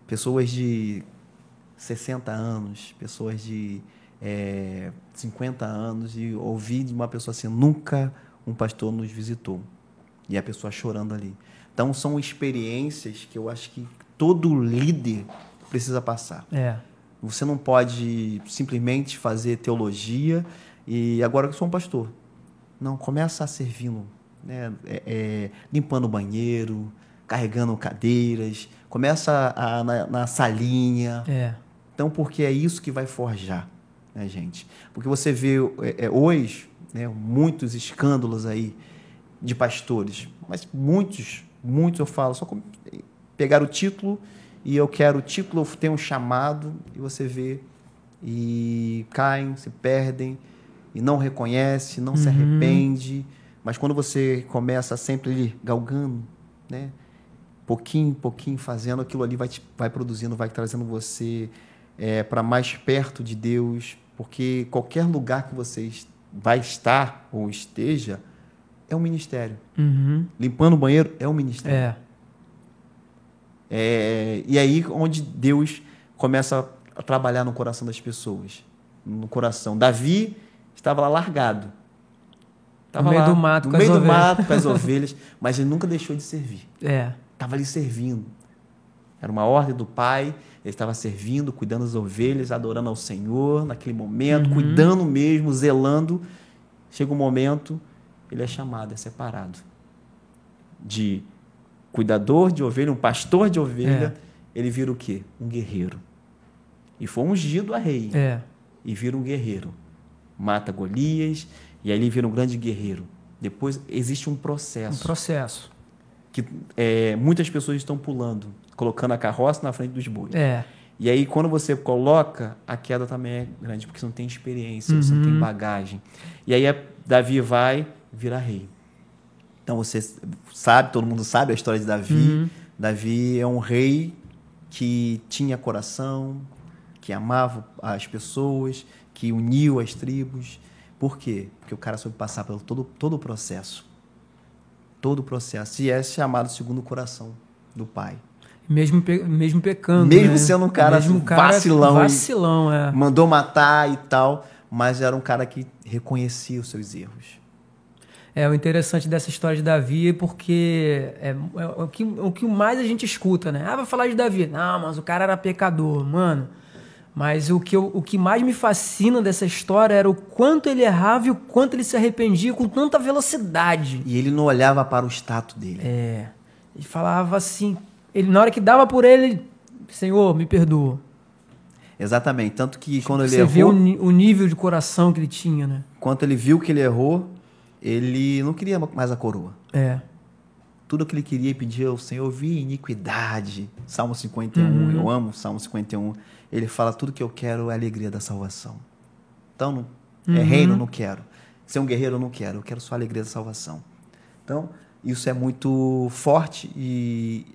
Pessoas de 60 anos, pessoas de é, 50 anos, e ouvir de uma pessoa assim: nunca um pastor nos visitou. E a pessoa chorando ali. Então, são experiências que eu acho que todo líder precisa passar. É. Você não pode simplesmente fazer teologia e agora que sou um pastor. Não, começa a servindo, né? É, é, limpando o banheiro, carregando cadeiras, começa a, na, na salinha. É então, porque é isso que vai forjar, né, gente? Porque você vê é, é, hoje né, muitos escândalos aí de pastores, mas muitos, muitos eu falo, só pegar o título e eu quero o título, eu tenho um chamado e você vê e caem, se perdem e não reconhece, não uhum. se arrepende, mas quando você começa sempre ali galgando, né? Pouquinho, pouquinho fazendo aquilo ali vai te, vai produzindo, vai trazendo você é, para mais perto de Deus, porque qualquer lugar que você vai estar ou esteja é um ministério. Uhum. Limpando o banheiro é um ministério. É. é. E aí onde Deus começa a trabalhar no coração das pessoas, no coração. Davi estava lá largado. Estava no meio lá, do mato, no com meio as do ovelhas. mato com as [laughs] ovelhas, mas ele nunca deixou de servir. É. Estava ali servindo. Era uma ordem do pai ele estava servindo, cuidando das ovelhas, adorando ao Senhor naquele momento, uhum. cuidando mesmo, zelando. Chega um momento, ele é chamado, é separado. De cuidador de ovelha, um pastor de ovelha, é. ele vira o quê? Um guerreiro. E foi ungido a rei. É. E vira um guerreiro. Mata Golias, e aí ele vira um grande guerreiro. Depois existe um processo. Um processo. Que é, muitas pessoas estão pulando colocando a carroça na frente dos bois. É. E aí, quando você coloca, a queda também é grande, porque você não tem experiência, uhum. você não tem uhum. bagagem. E aí, Davi vai virar rei. Então, você sabe, todo mundo sabe a história de Davi. Uhum. Davi é um rei que tinha coração, que amava as pessoas, que uniu as tribos. Por quê? Porque o cara soube passar pelo todo, todo o processo. Todo o processo. E é chamado segundo o coração do pai. Mesmo, pe mesmo pecando. Mesmo né? sendo um cara, mesmo cara vacilão. Vacilão, é. Mandou matar e tal. Mas era um cara que reconhecia os seus erros. É o interessante dessa história de Davi, porque é, é, o, que, o que mais a gente escuta, né? Ah, vai falar de Davi. Não, mas o cara era pecador, mano. Mas o que, eu, o que mais me fascina dessa história era o quanto ele errava e o quanto ele se arrependia com tanta velocidade. E ele não olhava para o status dele. É. Ele falava assim, ele, na hora que dava por ele, Senhor, me perdoa. Exatamente. Tanto que quando ele Você errou. vê o, o, nível de coração que ele tinha, né? Quando ele viu que ele errou, ele não queria mais a coroa. É. Tudo que ele queria e pedia ao Senhor, vi iniquidade. Salmo 51, uhum. eu amo Salmo 51. Ele fala: tudo que eu quero é a alegria da salvação. Então, não, é uhum. é reino, não quero. Ser um guerreiro, eu não quero. Eu quero só a alegria da salvação. Então, isso é muito forte e,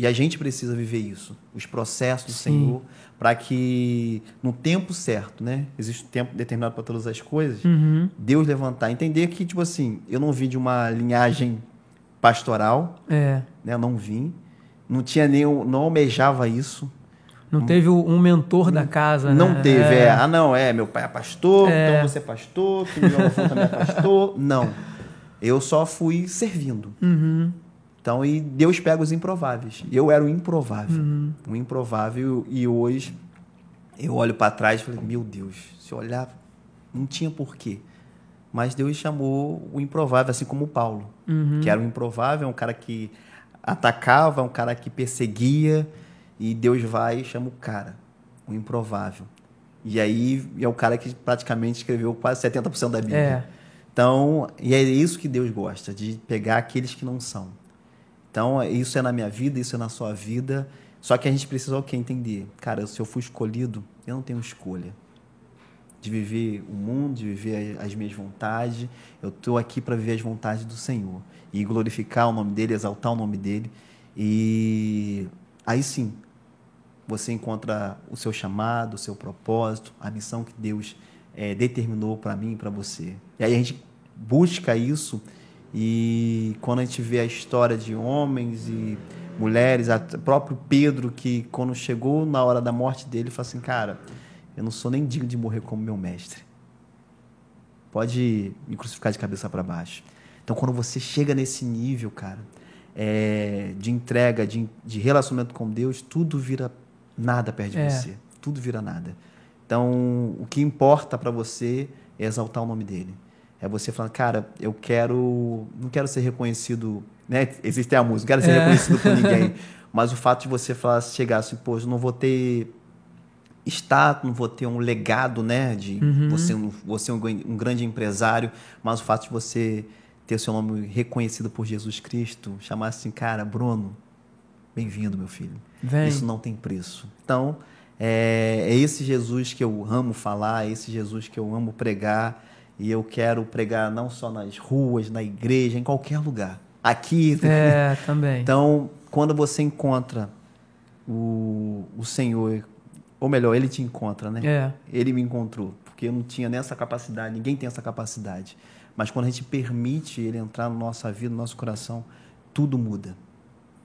e a gente precisa viver isso. Os processos do Sim. Senhor, para que no tempo certo, né? Existe um tempo determinado para todas as coisas. Uhum. Deus levantar. Entender que, tipo assim, eu não vim de uma linhagem pastoral. É. Né? Eu não vim. Não tinha nem. Não almejava isso. Não teve um mentor da casa, Não né? teve, é. é. Ah, não, é, meu pai é pastor, é. então você é pastor, que meu avô também é pastor. Não. Eu só fui servindo. Uhum. Então, e Deus pega os improváveis. Eu era o improvável. Uhum. O improvável. E hoje eu olho para trás e falei, meu Deus, se eu olhar, não tinha porquê. Mas Deus chamou o improvável, assim como o Paulo, uhum. que era o improvável, um cara que atacava, um cara que perseguia. E Deus vai e chama o cara, o improvável. E aí é o cara que praticamente escreveu quase 70% da Bíblia. É. Então, e é isso que Deus gosta, de pegar aqueles que não são. Então, isso é na minha vida, isso é na sua vida. Só que a gente precisa o que entender. Cara, se eu fui escolhido, eu não tenho escolha de viver o mundo, de viver as minhas vontades. Eu estou aqui para viver as vontades do Senhor e glorificar o nome dele, exaltar o nome dele. E aí sim, você encontra o seu chamado, o seu propósito, a missão que Deus é, determinou para mim e para você. E aí a gente busca isso e quando a gente vê a história de homens e mulheres, o próprio Pedro, que quando chegou na hora da morte dele, falou assim: Cara, eu não sou nem digno de morrer como meu mestre. Pode me crucificar de cabeça para baixo. Então, quando você chega nesse nível, cara, é, de entrega, de, de relacionamento com Deus, tudo vira nada perto de é. você. Tudo vira nada. Então, o que importa para você é exaltar o nome dele. É você falar, cara, eu quero. Não quero ser reconhecido. Né? Existe a música, não quero ser é. reconhecido por [laughs] ninguém. Mas o fato de você falar, chegar assim, pô, eu não vou ter status, não vou ter um legado, né? De uhum. você, você um, um grande empresário, mas o fato de você ter seu nome reconhecido por Jesus Cristo, chamar assim, cara, Bruno, bem-vindo, meu filho. Vem. Isso não tem preço. Então, é, é esse Jesus que eu amo falar, é esse Jesus que eu amo pregar. E eu quero pregar não só nas ruas, na igreja, em qualquer lugar. Aqui. É, [laughs] também. Então, quando você encontra o, o Senhor, ou melhor, Ele te encontra, né? É. Ele me encontrou, porque eu não tinha nessa capacidade, ninguém tem essa capacidade. Mas quando a gente permite Ele entrar na nossa vida, no nosso coração, tudo muda.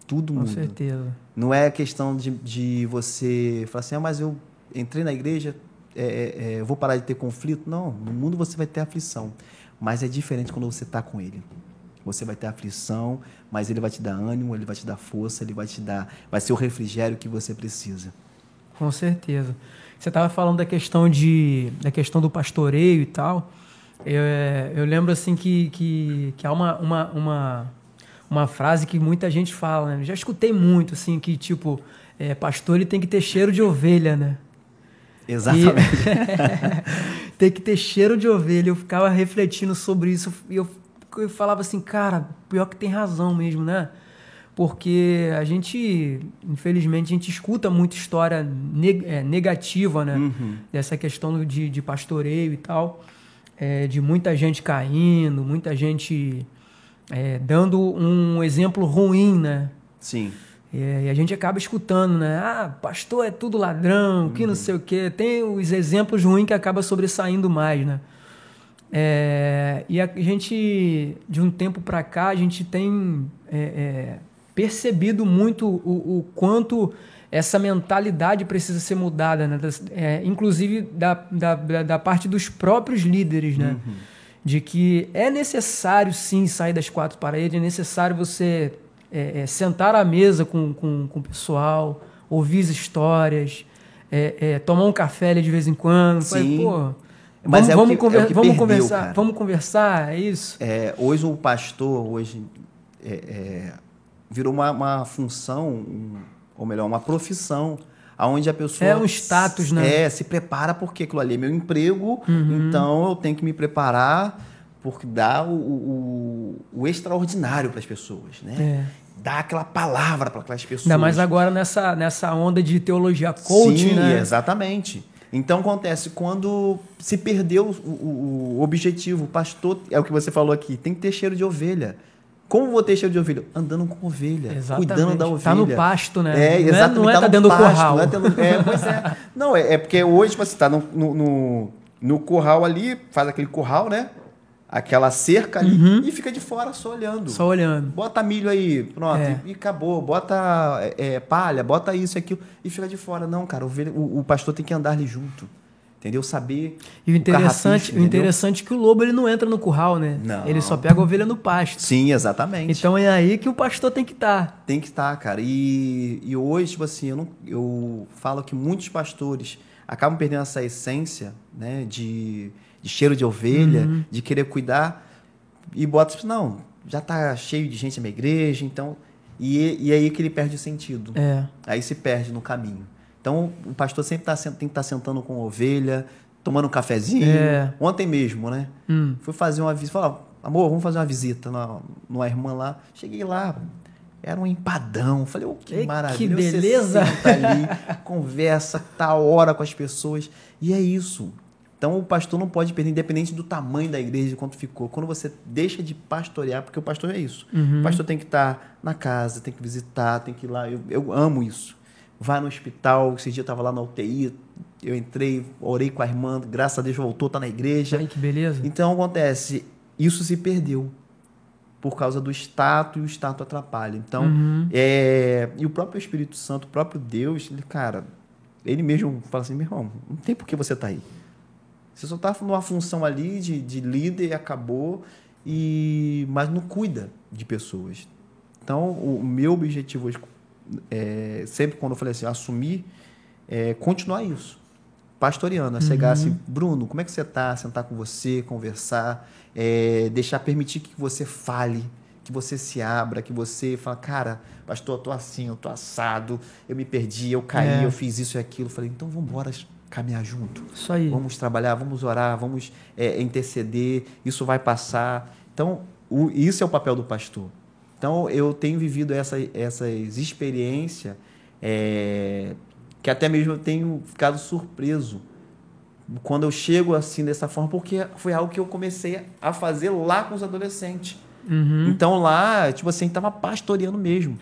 Tudo Com muda. Com certeza. Não é questão de, de você falar assim, ah, mas eu entrei na igreja, é, é, é, vou parar de ter conflito. Não, no mundo você vai ter aflição. Mas é diferente quando você está com ele. Você vai ter aflição, mas ele vai te dar ânimo, ele vai te dar força, ele vai te dar. Vai ser o refrigério que você precisa. Com certeza. Você estava falando da questão de da questão do pastoreio e tal. Eu, é, eu lembro assim que, que, que há uma, uma, uma, uma frase que muita gente fala, né? já escutei muito, assim, que tipo, é, pastor ele tem que ter cheiro de ovelha, né? Exatamente. E... [laughs] tem que ter cheiro de ovelha. Eu ficava refletindo sobre isso e eu, eu falava assim, cara, pior que tem razão mesmo, né? Porque a gente, infelizmente, a gente escuta muita história neg é, negativa, né? Uhum. Dessa questão de, de pastoreio e tal. É, de muita gente caindo, muita gente é, dando um exemplo ruim, né? Sim. É, e a gente acaba escutando, né? Ah, pastor é tudo ladrão, que não uhum. sei o quê. Tem os exemplos ruins que acaba sobressaindo mais, né? É, e a gente, de um tempo para cá, a gente tem é, é, percebido muito o, o, quanto essa mentalidade precisa ser mudada, né? É, inclusive da, da, da, parte dos próprios líderes, né? Uhum. de que é necessário sim sair das quatro paredes, é necessário você é, é, sentar à mesa com, com, com o pessoal, ouvir as histórias, é, é, tomar um café ali de vez em quando. Sim. Falei, Mas vamos, é o vamos, que- conver- é o que vamos perdeu, conversar, cara. vamos conversar, é isso? É, hoje o pastor hoje é, é, virou uma, uma função, um- ou melhor, uma profissão, aonde a pessoa É um status, né? Uhum. É, se prepara porque aquilo ali é meu emprego, então eu tenho que me preparar porque dá o, o, o extraordinário para as pessoas, né? É. Dá aquela palavra para aquelas pessoas. Ainda mais agora nessa, nessa onda de teologia coaching, Sim, né? exatamente. Então acontece quando se perdeu o, o- objetivo, o pastor, é o que você falou aqui, tem que ter cheiro de ovelha. Como vou ter cheiro de ovelha? Andando com ovelha, Exatamente. cuidando da ovelha. Tá no pasto, né? É, Não é- exatamente. não é tá no dentro do curral. Não é, dentro- é, pois é. Não, é, é porque hoje, tipo assim, tá no, no, no, no curral ali, faz aquele curral, né? Aquela cerca ali e fica de fora só olhando. Uhum. Só olhando. Bota milho aí, pronto, É. e, e acabou. Bota é, é, palha, bota isso e aquilo, e fica de fora. Não, cara, o, o- o pastor tem que andar ali junto. Entendeu? Saber. E o interessante, o entendeu? interessante é que o lobo ele não entra no curral, né? Não. Ele só pega a ovelha no pasto. Sim, exatamente. Então é aí que o pastor tem que estar. Tem que estar, cara. E, e hoje, tipo assim, eu, não, eu falo que muitos pastores acabam perdendo essa essência, né? De, de cheiro de ovelha, Uhum. de querer cuidar. E bota, tipo, não, já tá cheio de gente na minha igreja, então. E, e aí que ele perde o sentido. É. Aí se perde no caminho. Então, o pastor sempre tá, tem que estar sentando com a ovelha, tomando um cafezinho. É. Ontem mesmo, né? Hum. Fui fazer uma visita. Falei, amor, vamos fazer uma visita na, numa irmã lá. Cheguei lá, era um empadão. Falei, oh, que Ei, que maravilha. beleza. Você senta ali, [laughs] conversa, tá hora com as pessoas. E é isso. Então, o pastor não pode perder, independente do tamanho da igreja, de quanto ficou. Quando você deixa de pastorear, porque o pastor é isso. Uhum. O pastor tem que estar na casa, tem que visitar, tem que ir lá. Eu, eu amo isso. Vai no hospital. Esse dia eu estava lá na UTI. Eu entrei, orei com a irmã. Graças a Deus voltou, tá na igreja. Ai, que beleza. Então acontece, isso se perdeu por causa do status e o status atrapalha. Então, Uhum. é, e o próprio Espírito Santo, o próprio Deus, ele, cara, ele mesmo fala assim, meu irmão, não tem por que você tá aí. Você só tá numa função ali de, de líder e acabou, e mas não cuida de pessoas. Então, o meu objetivo hoje, é, sempre quando eu falei assim, assumir, é continuar isso pastoreando, é chegar assim, Bruno, como é que você tá? Sentar com você, conversar, é, deixar permitir que você fale, que você se abra, que você fala, cara, pastor, eu tô assim, eu tô assado, eu me perdi, eu caí, É. eu fiz isso e aquilo. Falei, então vamos embora caminhar junto. Isso aí. Vamos trabalhar, vamos orar, vamos é, interceder, isso vai passar. Então, o- isso é o papel do pastor. Então, eu tenho vivido essa, essas experiências é, que até mesmo eu tenho ficado surpreso quando eu chego assim dessa forma, porque foi algo que eu comecei a fazer lá com os adolescentes. Uhum. Então lá, tipo assim, tava pastoreando mesmo.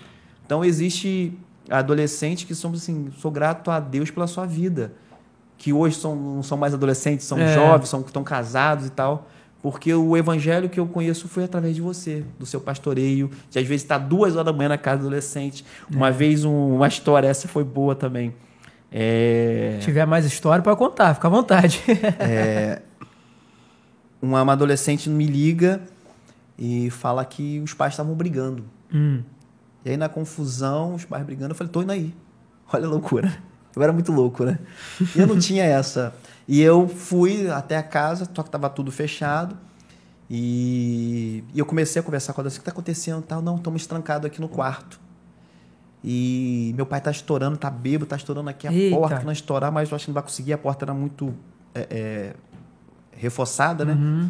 Então existe adolescentes que são assim, sou grato a Deus pela sua vida, que hoje são, não são mais adolescentes, são É. jovens, são estão casados e tal, porque o evangelho que eu conheço foi através de você, do seu pastoreio, de às vezes estar duas horas da manhã na casa do adolescente. Uma vez um- uma história essa foi boa também. É, Se tiver mais história, pode contar, fica à vontade. [laughs] uma, uma adolescente me liga e fala que os pais estavam brigando. Hum. E aí, na confusão, os pais brigando, eu falei, tô indo aí. Olha a loucura. Eu era muito louco, né? E eu não tinha essa. E eu fui até a casa, só que tava tudo fechado. E, e eu comecei a conversar com ela, assim, o que tá acontecendo? Tal, não, estamos trancados aqui no quarto. E meu pai tá estourando, tá bêbado, tá estourando aqui a Eita. porta, não estourar, mas eu acho que não vai conseguir, a porta era muito é, é, reforçada, né? Uhum.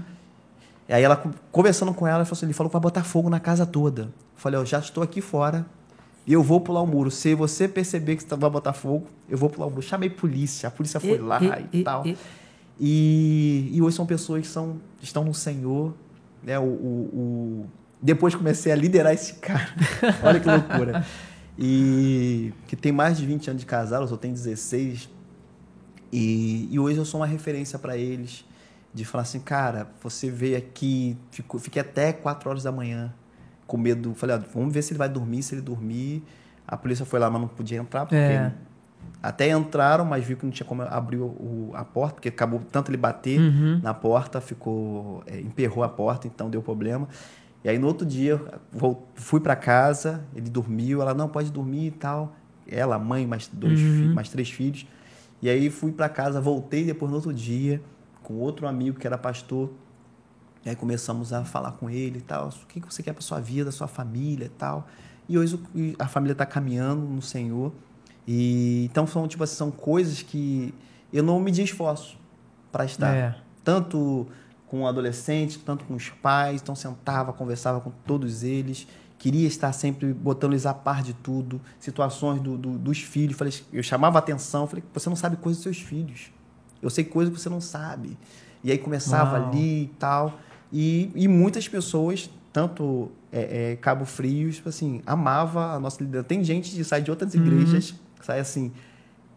E aí ela, conversando com ela, ela falou assim, ele falou que vai botar fogo na casa toda. Eu falei, eu já estou aqui fora e eu vou pular o muro. Se você perceber que você vai botar fogo, eu vou pular o muro. Chamei polícia, a polícia foi E- lá e- e, tal. e- E, e hoje são pessoas que são, estão no Senhor. Né? O, o- o- Depois comecei a liderar esse cara. [laughs] Olha que loucura. E que tem mais de 20 anos de casado, eu só tenho 16. E, e hoje eu sou uma referência para eles. De falar assim, cara, você veio aqui, ficou, fiquei até 4 horas da manhã com medo. Falei, ó, vamos ver se ele vai dormir. Se ele dormir, a polícia foi lá, mas não podia entrar porque É. até entraram, mas viu que não tinha como abrir o, a porta, porque acabou tanto ele bater Uhum. na porta, ficou é, emperrou a porta, então deu problema. E aí no outro dia fui para casa, ele dormiu, ela não pode dormir e tal. Ela, mãe, mais dois, Uhum. mais três filhos. E aí fui para casa, voltei depois no outro dia com outro amigo que era pastor. E aí começamos a falar com ele e tal, o que você quer para sua vida, sua família e tal. E hoje o- a família está caminhando no Senhor. E então são tipo assim, são coisas que eu não me esforço para estar. É. tanto com adolescentes, tanto com os pais, então sentava, conversava com todos eles, queria estar sempre botando eles a par de tudo, situações do, do- dos filhos, falei, eu chamava atenção, falei, você não sabe coisas dos seus filhos, eu sei coisas que você não sabe, e aí começava Uau. ali e tal, e, e muitas pessoas, tanto é, é, Cabo Frio, tipo assim, amava a nossa liderança, tem gente que sai de outras igrejas, que sai assim,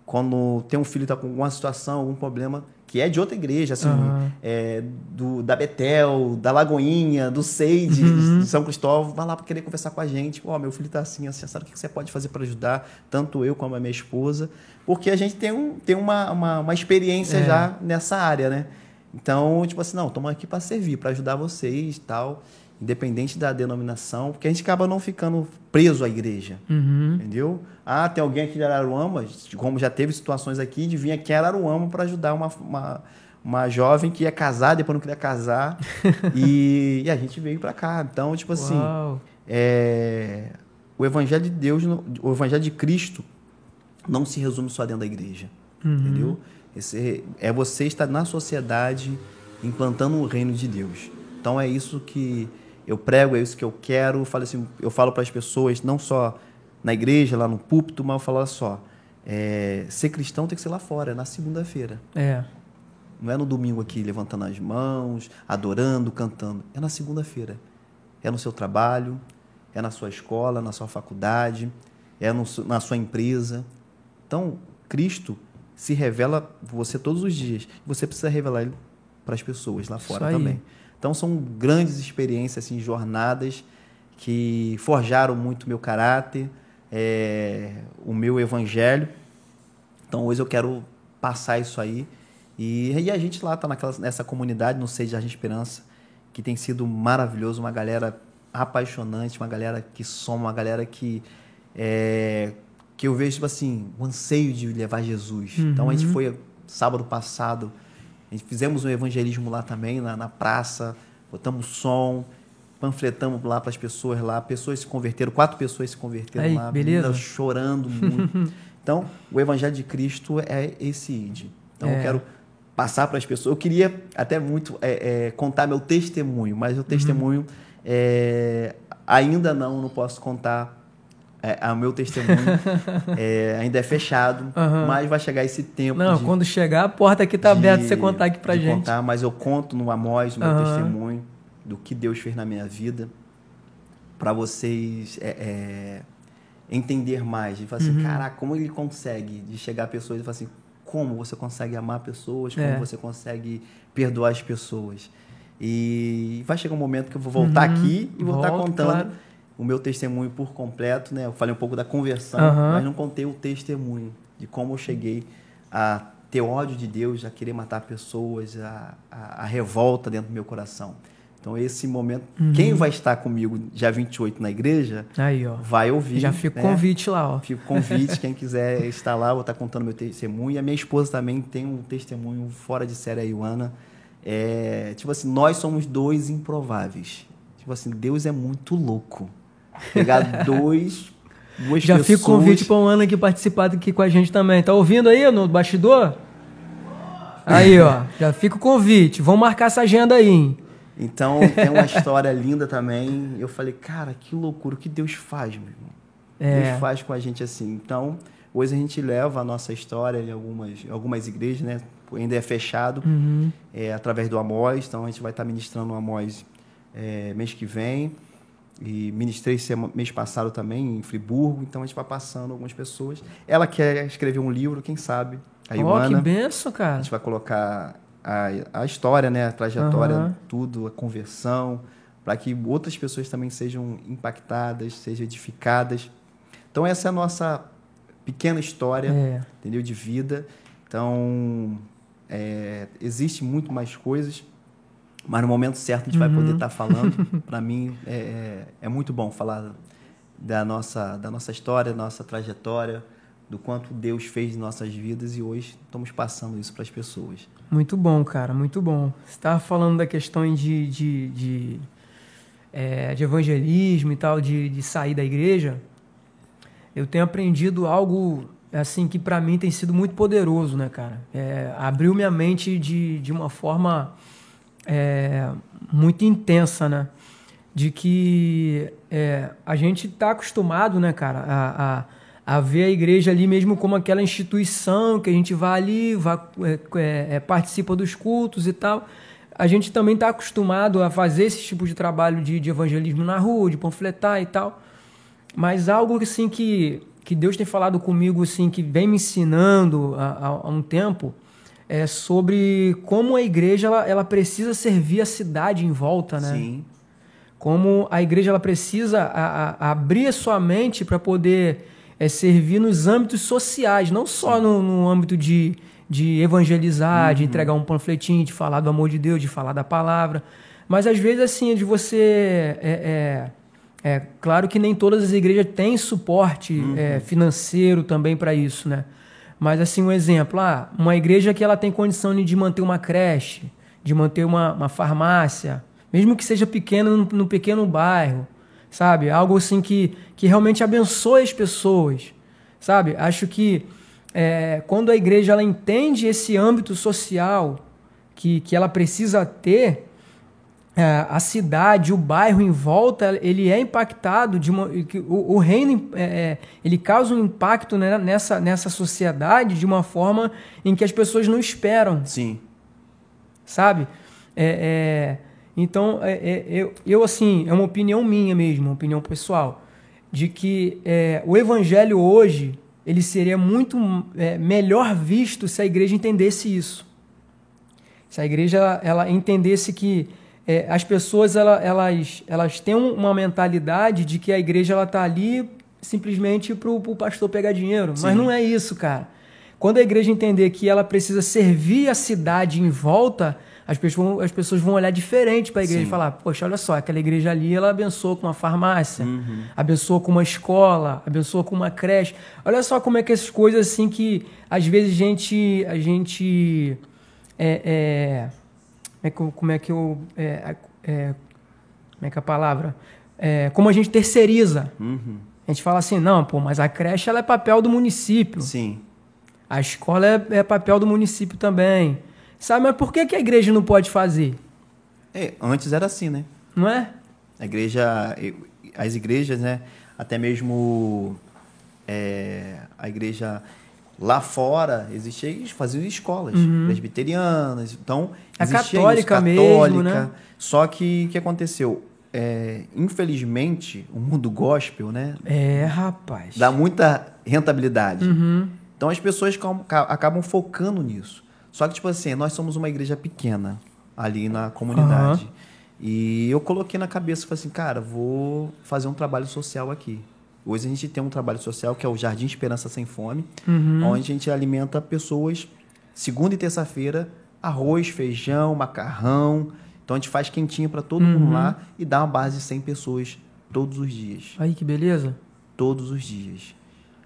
quando tem um filho que tá com alguma situação, algum problema, que é de outra igreja, assim, Aham. é, do, da Betel, da Lagoinha, do Seide, Uhum. de São Cristóvão, vai lá para querer conversar com a gente. Ó, meu filho tá assim, assim, sabe o que você pode fazer para ajudar, tanto eu como a minha esposa, porque a gente tem, um, tem uma, uma, uma experiência É. já nessa área, né? Então, tipo assim, não, estamos aqui para servir, para ajudar vocês tal, independente da denominação, porque a gente acaba não ficando preso à igreja. Uhum. Entendeu? Ah, tem alguém aqui de Araruama, como já teve situações aqui, de vir aqui em Araruama para ajudar uma, uma, uma jovem que ia casar, depois não queria casar. [laughs] e, e a gente veio para cá. Então, tipo assim, é, o evangelho de Deus, o evangelho de Cristo não se resume só dentro da igreja. Uhum. Entendeu? Esse, é você estar na sociedade implantando o reino de Deus. Então é isso que eu prego, é isso que eu quero. Eu falo, assim, eu falo para as pessoas, não só na igreja, lá no púlpito, mas eu falo só: é, ser cristão tem que ser lá fora, é na segunda-feira. É. Não é no domingo aqui levantando as mãos, adorando, cantando. É na segunda-feira. É no seu trabalho, é na sua escola, na sua faculdade, é no na sua empresa. Então, Cristo se revela você todos os dias. Você precisa revelar ele para as pessoas lá fora também. Então, são grandes experiências, assim, jornadas que forjaram muito meu caráter, é, o meu evangelho. Então hoje eu quero passar isso aí. E, e a gente lá está nessa comunidade, no Seja Jardim Esperança, que tem sido maravilhoso, uma galera apaixonante, uma galera que soma, uma galera que é, que eu vejo tipo assim, o anseio de levar Jesus. Então a gente foi sábado passado, a gente fizemos um evangelismo lá também, na, na praça, botamos som, panfletamos lá para as pessoas lá, pessoas se converteram, quatro pessoas se converteram Aí, lá, beleza. chorando muito. [laughs] então, o evangelho de Cristo é esse id. Então, É. eu quero passar para as pessoas. Eu queria até muito é, é, contar meu testemunho, mas o Uhum. testemunho é, ainda não, não posso contar é, o meu testemunho. [laughs] É, ainda é fechado, Aham. mas vai chegar esse tempo. Não, de- quando chegar, a porta aqui tá aberta pra você contar aqui pra de gente. Contar, mas eu conto no Amós, meu Aham. testemunho do que Deus fez na minha vida, para vocês é, é, entender mais. De falar Uhum. assim, caraca, como ele consegue de chegar a pessoas e falar assim, como você consegue amar pessoas, como É. você consegue perdoar as pessoas. E vai chegar um momento que eu vou voltar aqui e vou estar Uhum. Contando claro. O meu testemunho por completo, né? Eu falei um pouco da conversão, Aham. mas não contei o testemunho de como eu cheguei a ter ódio de Deus, a querer matar pessoas, a, a, a revolta dentro do meu coração. Então, esse momento, Uhum. quem vai estar comigo dia 28 na igreja, Aí, ó. vai ouvir. Já fica o né? convite lá, ó. Fica o convite, quem quiser estar lá, vou estar contando meu testemunho. E a minha esposa também tem um testemunho fora de série, a Ioana. É, tipo assim, nós somos dois improváveis. Tipo assim, Deus é muito louco. Pegar dois, duas Já pessoas... fica o convite pra um ano aqui participar aqui com a gente também. Tá ouvindo aí no bastidor? Aí, ó. Já fica o convite. Vamos marcar essa agenda aí, hein? Então, tem uma história linda também. Eu falei, cara, que loucura, o que Deus faz, meu irmão? É. Deus faz com a gente assim. Então, hoje a gente leva a nossa história em algumas, algumas igrejas, né? Ainda é fechado, Uhum. é, através do Amós. Então, a gente vai estar ministrando o Amós é, mês que vem. E ministrei mês passado também em Friburgo. Então, a gente vai passando algumas pessoas. Ela quer escrever um livro, quem sabe? A Ó, que Ioana. benção, A cara. gente vai colocar a, a história, né, a trajetória, Aham. tudo, a conversão, para que outras pessoas também sejam impactadas, sejam edificadas. Então essa é a nossa pequena história, é. entendeu? De vida. Então, é, existe muito mais coisas, mas no momento certo a gente uhum. vai poder estar tá falando. [laughs] Para mim, é, é, é muito bom falar da nossa, da nossa história, da nossa trajetória, do quanto Deus fez em nossas vidas e hoje estamos passando isso para as pessoas. Muito bom, cara, muito bom. Você estava falando da questão de, de, de, é, de evangelismo e tal, de, de sair da igreja. Eu tenho aprendido algo assim que para mim tem sido muito poderoso, né, cara? É, abriu minha mente de, de uma forma é, muito intensa, né? De que é, a gente está acostumado, né, cara, a, a a ver a igreja ali mesmo como aquela instituição que a gente vai ali, vai, é, é, é participa dos cultos e tal. A gente também está acostumado a fazer esse tipo de trabalho de, de, evangelismo na rua, de panfletar e tal. Mas algo assim que, que Deus tem falado comigo, assim, que vem me ensinando há, há um tempo, é sobre como a igreja ela, ela precisa servir a cidade em volta, né? Sim. Como a igreja ela precisa a, a abrir a sua mente para poder é servir nos âmbitos sociais, não só no, no âmbito de, de evangelizar, uhum. de entregar um panfletinho, de falar do amor de Deus, de falar da palavra. Mas às vezes, assim, de você. É, é, é claro que nem todas as igrejas têm suporte uhum. é, financeiro também para isso, né? Mas, assim, um exemplo: ah, uma igreja que ela tem condição de manter uma creche, de manter uma, uma farmácia, mesmo que seja pequena, no, no pequeno bairro sabe? Algo assim que, que realmente abençoe as pessoas, sabe? Acho que é, quando a igreja ela entende esse âmbito social que, que ela precisa ter, a cidade, o bairro em volta, ele é impactado de uma, o, o reino é, é, ele causa um impacto né, nessa, nessa sociedade de uma forma em que as pessoas não esperam. Sim. Sabe? É, é então, é, é, eu, eu, assim, é uma opinião minha mesmo, uma opinião pessoal, de que é, o evangelho hoje ele seria muito é, melhor visto se a igreja entendesse isso. Se a igreja ela entendesse que é, as pessoas ela, elas, elas têm uma mentalidade de que a igreja está ali simplesmente para o pastor pegar dinheiro. Sim. Mas não é isso, cara. Quando a igreja entender que ela precisa servir a cidade em volta, as pessoas, vão, as pessoas vão olhar diferente para a igreja Sim. e falar: Poxa, olha só, aquela igreja ali ela abençoou com uma farmácia, uhum. abençoou com uma escola, abençoou com uma creche. Olha só como é que essas coisas assim que às vezes a gente. A gente é, é, como é que eu. É, é, como é que é a palavra? É, como a gente terceiriza. Uhum. A gente fala assim, não, pô, mas a creche ela é papel do município. Sim. A escola é, é papel do município também. Sabe, mas por que, que a igreja não pode fazer? É, antes era assim, né? Não é? A igreja, as igrejas, né? Até mesmo é, a igreja lá fora existia, faziam escolas uhum. presbiterianas, então a católica, isso, mesmo, né? Só que o que aconteceu? É, infelizmente, o mundo gospel, né? É, rapaz. Dá muita rentabilidade. Uhum. Então as pessoas acabam focando nisso. Só que, tipo assim, nós somos uma igreja pequena ali na comunidade. Uhum. E eu coloquei na cabeça, falei assim, cara, vou fazer um trabalho social aqui. Hoje a gente tem um trabalho social que é o Jardim Esperança Sem Fome, uhum. onde a gente alimenta pessoas segunda e terça-feira, arroz, feijão, macarrão. Então a gente faz quentinho para todo uhum. mundo lá e dá uma base de 100 pessoas todos os dias. Aí que beleza. Todos os dias.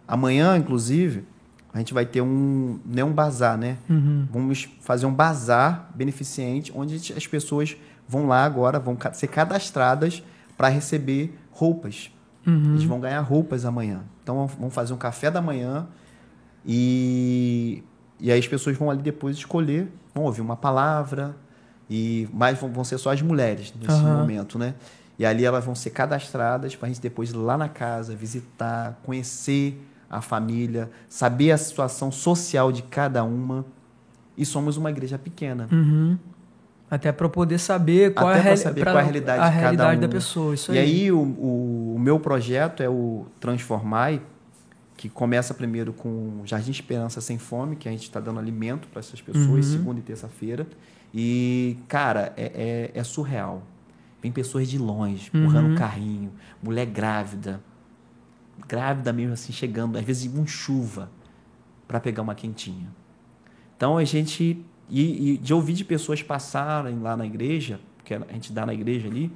Amanhã, inclusive, a gente vai ter um, né, um bazar, né? Uhum. Vamos fazer um bazar beneficente, onde as pessoas vão lá agora, vão ser cadastradas para receber roupas. Uhum. Eles vão ganhar roupas amanhã. Então, vão fazer um café da manhã e, e aí as pessoas vão ali depois escolher, vão ouvir uma palavra, e mais vão, vão ser só as mulheres nesse uhum. momento, né? E ali elas vão ser cadastradas para a gente depois ir lá na casa, visitar, conhecer a família, saber a situação social de cada uma. E somos uma igreja pequena. Uhum. Até para poder saber qual, Até é, a, saber qual é a realidade, a de, realidade um. da pessoa. Isso e aí, aí o, o, o, meu projeto é o Transformai, que começa primeiro com Jardim Esperança Sem Fome, que a gente está dando alimento para essas pessoas, uhum. segunda e terça-feira. E, cara, é, é, é, surreal. Vem pessoas de longe, empurrando uhum. carrinho, mulher grávida, grávida mesmo, assim, chegando, às vezes com chuva, para pegar uma quentinha. Então a gente. E, e, de ouvir de pessoas passarem lá na igreja, que a gente dá na igreja ali,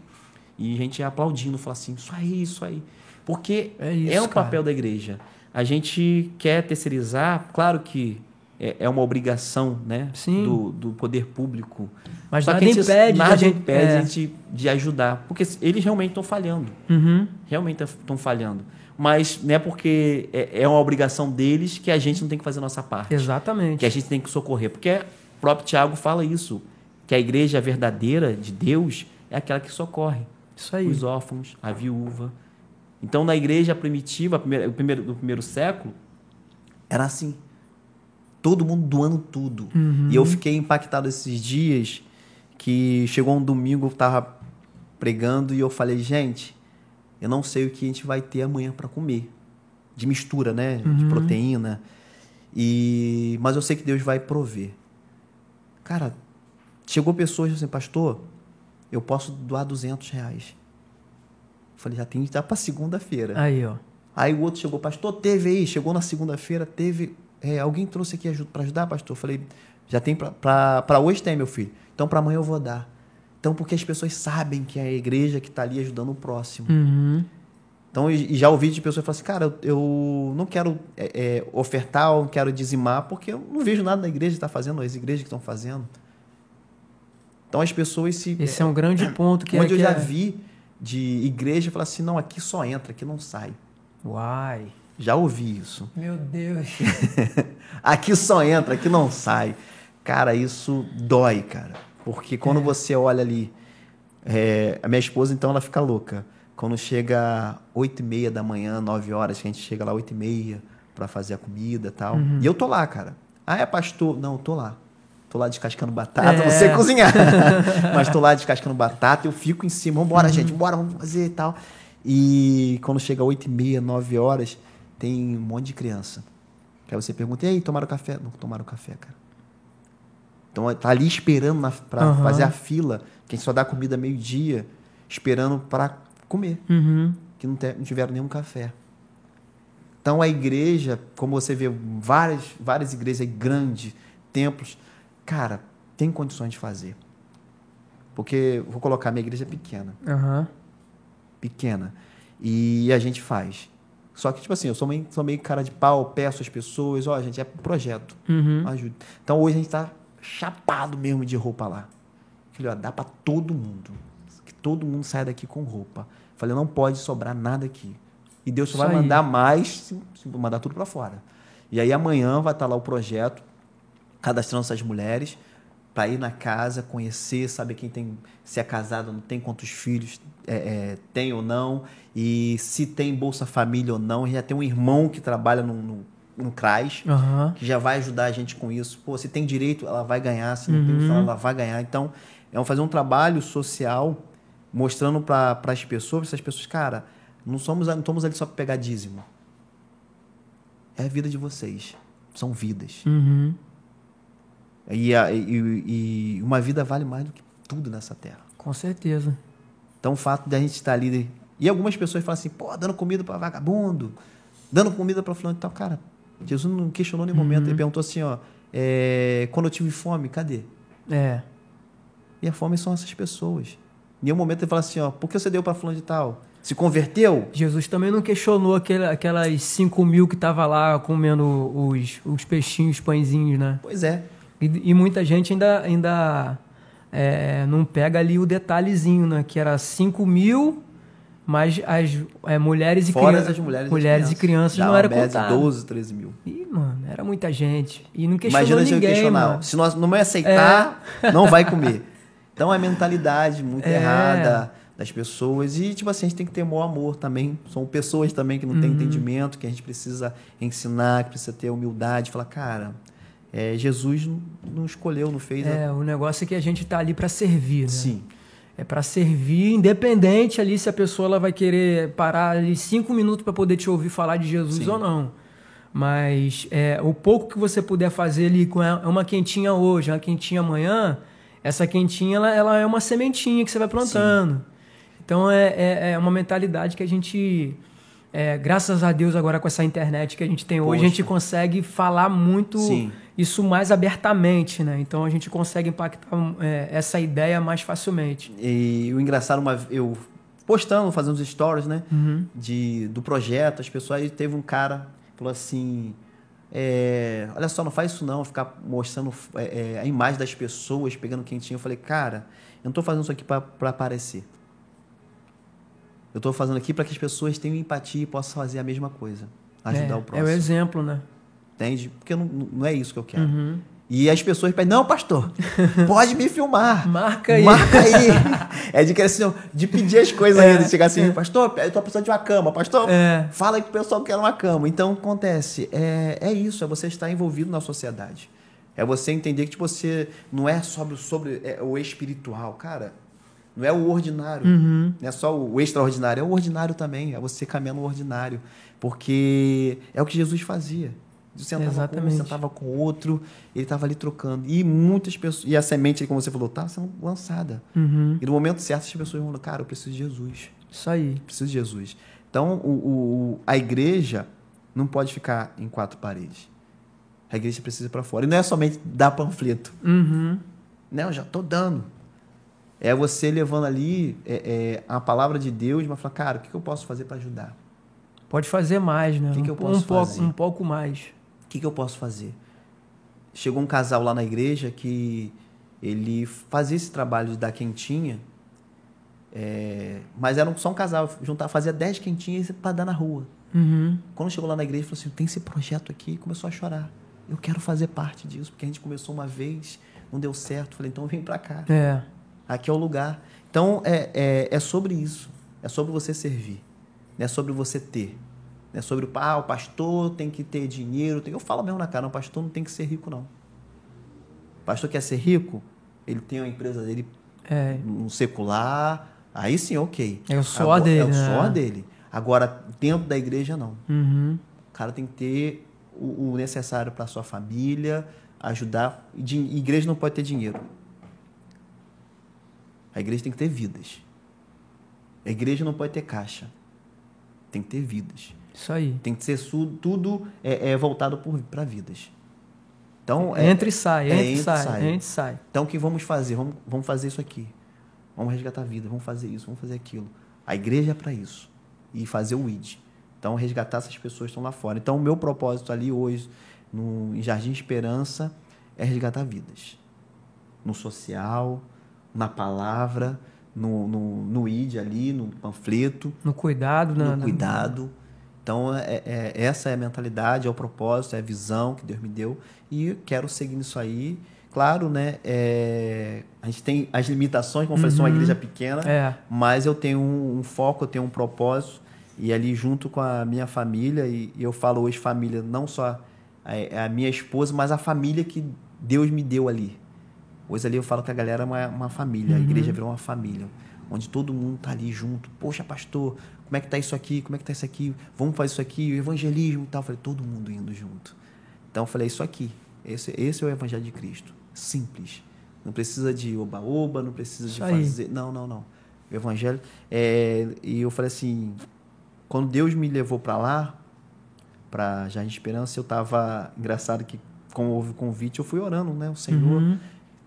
e a gente aplaudindo, falar assim: isso aí, isso aí. Porque é, isso, é o papel da igreja. A gente quer terceirizar, claro que é, é uma obrigação né, do, do poder público. Mas Só nada gente, impede, nada gente, impede é. a gente de ajudar. Porque eles realmente estão falhando. Uhum. Realmente estão falhando. Mas não é porque é, é uma obrigação deles que a gente não tem que fazer a nossa parte. Exatamente. Que a gente tem que socorrer. Porque próprio Tiago fala isso. Que a igreja verdadeira de Deus é aquela que socorre. Isso aí. Os órfãos, a viúva. Então, na igreja primitiva, o primeiro, do primeiro século, era assim todo mundo doando tudo. Uhum. E eu fiquei impactado esses dias que chegou um domingo, eu tava pregando e eu falei, gente, eu não sei o que a gente vai ter amanhã para comer. De mistura, né? Uhum. De proteína. E mas eu sei que Deus vai prover. Cara, chegou pessoas assim, pastor, eu posso doar 200 reais. Eu falei, já tem que dar para segunda-feira. Aí, ó. Aí o outro chegou, pastor, teve aí. Chegou na segunda-feira, teve é, alguém trouxe aqui para ajudar, pastor? Eu falei, já tem para hoje tem, meu filho. Então para amanhã eu vou dar. Então porque as pessoas sabem que é a igreja que está ali ajudando o próximo. Uhum. Então, e já ouvi de pessoas falar assim, cara, eu, eu não quero é, é, ofertar, eu não quero dizimar, porque eu não vejo nada na igreja está fazendo, as igrejas que estão fazendo. Então as pessoas se. Esse é um grande [clears throat] ponto que Onde é, eu já é... vi de igreja falar assim, não, aqui só entra, aqui não sai. Uai. Já ouvi isso. Meu Deus. [laughs] aqui só entra, aqui não sai. Cara, isso dói, cara. Porque quando é. você olha ali. É, a minha esposa, então, ela fica louca. Quando chega oito e meia da manhã, nove horas, que a gente chega lá oito e meia para fazer a comida e tal. Uhum. E eu tô lá, cara. Ah, é pastor? Não, tô lá. Tô lá descascando batata, é. não sei cozinhar. [laughs] Mas tô lá descascando batata, eu fico em cima. Vambora, uhum. gente, vambora, vamos fazer e tal. E quando chega oito e meia, nove horas, tem um monte de criança. Que aí você pergunta, e aí, tomaram café? Não tomaram café, cara. Então tá ali esperando para uhum. fazer a fila, que a gente só dá comida meio-dia, esperando para comer. Uhum. Que não, te, não tiveram nenhum café. Então a igreja, como você vê várias, várias igrejas grandes, templos, cara, tem condições de fazer. Porque, vou colocar, minha igreja é pequena. Uhum. Pequena. E a gente faz. Só que, tipo assim, eu sou meio, sou meio cara de pau, peço às pessoas, ó, oh, gente, é projeto. Uhum. Ajuda. Então hoje a gente tá chapado mesmo de roupa lá. Falei, ó, dá para todo mundo. Todo mundo saia daqui com roupa. Falei, não pode sobrar nada aqui. E Deus só Isso vai aí. mandar mais mandar tudo para fora. E aí amanhã vai estar tá lá o projeto, cadastrando essas mulheres, para ir na casa, conhecer, saber quem tem, se é casado, não tem, quantos filhos é, é, tem ou não, e se tem Bolsa Família ou não. Já tem um irmão que trabalha no, no, no CRAS, uhum. que já vai ajudar a gente com isso. Pô, se tem direito, ela vai ganhar, se não uhum. tem, ela vai ganhar. Então, é fazer um trabalho social mostrando para as pessoas, essas pessoas, cara, não somos, não estamos ali só para pegar dízimo. É a vida de vocês. São vidas. Uhum. E, a, e, e, uma vida vale mais do que tudo nessa terra. Com certeza. Então o fato de a gente estar ali. E algumas pessoas falam assim, pô, dando comida para vagabundo, dando comida para fulano e tal. Cara, Jesus não questionou nenhum uhum. momento. Ele perguntou assim, ó, é, quando eu tive fome, cadê? É. E a fome são essas pessoas. Em nenhum momento ele fala assim, ó, por que você deu para fulano de tal? Se converteu? Jesus também não questionou aquele, aquelas 5 mil que tava lá comendo os, os peixinhos, pãezinhos, né? Pois é. E, e muita gente ainda, ainda é, não pega ali o detalhezinho, né? Que era 5 mil, mas as é, mulheres e crianças. mulheres, mulheres e crianças não era contado. 12, 13 mil. Ih, mano, era muita gente. E não questionou Imagina ninguém, se eu questionar. mano. Se nós não vai aceitar, é. não vai comer. [laughs] Então é mentalidade muito é. errada das pessoas. E, tipo assim, a gente tem que ter o amor também. São pessoas também que não têm uhum. entendimento, que a gente precisa ensinar, que precisa ter humildade. Falar, cara, é, Jesus não escolheu, não fez. É, o negócio é que a gente está ali para servir, né? Sim. É para servir, independente ali se a pessoa ela vai querer parar ali cinco minutos para poder te ouvir falar de Jesus Sim. ou não. Mas é, o pouco que você puder fazer ali com uma quentinha hoje, uma quentinha amanhã, essa quentinha ela, ela é uma sementinha que você vai plantando. Sim. Então é, é, é, uma mentalidade que a gente é, graças a Deus, agora com essa internet que a gente tem hoje, Poxa. a gente consegue falar muito Sim. isso mais abertamente, né? Então a gente consegue impactar é, essa ideia mais facilmente. E o engraçado, uma, eu postando, fazendo os stories, né? Uhum. De, do projeto, as pessoas. Aí teve um cara falou assim. É, olha só, não faz isso não, ficar mostrando é, é a imagem das pessoas, pegando quem tinha. Eu falei, cara, eu não estou fazendo isso aqui para aparecer. Eu estou fazendo aqui para que as pessoas tenham empatia e possam fazer a mesma coisa. Ajudar é, o próximo. É o exemplo, né? Entende? Porque não, não é isso que eu quero. Uhum. E as pessoas pedem, não, pastor, [laughs] pode me filmar. Marca aí. Marca aí. é de, assim, de pedir as coisas é, ainda, de chegar assim, é. pastor, eu tô precisando de uma cama, pastor, é. fala aí que o pessoal quer uma cama. Então, acontece, é, é isso, é você estar envolvido na sociedade. É você entender que tipo, você não é sobre, sobre é, o espiritual, cara. Não é o ordinário. Uhum. Não é só o extraordinário, é o ordinário também. É você caminhar no ordinário. Porque é o que Jesus fazia. Sentava Exatamente. com um, sentava com outro, ele estava ali trocando. E muitas pessoas. E a semente, como você falou, está sendo lançada. Uhum. E no momento certo, as pessoas vão falar, cara, eu preciso de Jesus. Isso aí. preciso de Jesus. Então, o, o, a igreja não pode ficar em quatro paredes. A igreja precisa ir para fora. E não é somente dar panfleto. Uhum. Não, já estou dando. É você levando ali é, é, a palavra de Deus, mas falar, cara, o que eu posso fazer para ajudar? Pode fazer mais, né? O que, que eu posso um fazer? Pouco, um pouco mais. O que, que eu posso fazer? Chegou um casal lá na igreja que ele fazia esse trabalho de dar quentinha, é, mas era só um casal, juntar, fazia 10 quentinhas para dar na rua. Uhum. Quando chegou lá na igreja, falou assim: tem esse projeto aqui, e começou a chorar. Eu quero fazer parte disso, porque a gente começou uma vez, não deu certo. Falei, então vem para cá. É. Aqui é o lugar. Então, é, é, é sobre isso. É sobre você servir. É sobre você ter. Não é sobre ah, o pastor tem que ter dinheiro. Tem... Eu falo mesmo na cara, o pastor não tem que ser rico, não. O pastor quer ser rico, ele tem uma empresa dele é. um secular. Aí sim, ok. É o suor dele. É o né? dele. Agora, dentro da igreja, não. Uhum. O cara tem que ter o, o necessário para sua família, ajudar. Igreja não pode ter dinheiro. A igreja tem que ter vidas. A igreja não pode ter caixa. Tem que ter vidas. Isso aí. Tem que ser tudo é, é voltado para vidas. Então, é, entra e sai, entra, é, e sai, sai, entra e sai. Então, o que vamos fazer? Vamos, vamos fazer isso aqui. Vamos resgatar a vida, vamos fazer isso, vamos fazer aquilo. A igreja é para isso. E fazer o ID. Então, resgatar essas pessoas que estão lá fora. Então, o meu propósito ali hoje, no, em Jardim Esperança, é resgatar vidas. No social, na palavra, no, no, no id ali, no panfleto. No cuidado, né? No cuidado. Então, é, é, essa é a mentalidade, é o propósito, é a visão que Deus me deu. E quero seguir nisso aí. Claro, né? É, a gente tem as limitações, como eu falei, sou uma uhum. igreja pequena, é. mas eu tenho um, um, foco, eu tenho um propósito. E ali, junto com a minha família, e, e eu falo hoje família, não só a, a minha esposa, mas a família que Deus me deu ali. Hoje ali eu falo que a galera é uma, uma família, uhum. a igreja virou uma família, onde todo mundo tá ali junto. Poxa, pastor, como é que tá isso aqui? Como é que tá isso aqui? Vamos fazer isso aqui, o evangelismo e tal. Eu falei, todo mundo indo junto. Então eu falei, isso aqui, esse, esse é o evangelho de Cristo. Simples. Não precisa de oba-oba, não precisa de fazer. Não, não, não. O evangelho. É... E eu falei assim, quando Deus me levou para lá, para Jardim Esperança, eu tava. Engraçado que, como houve o convite, eu fui orando, né? O Senhor. Uhum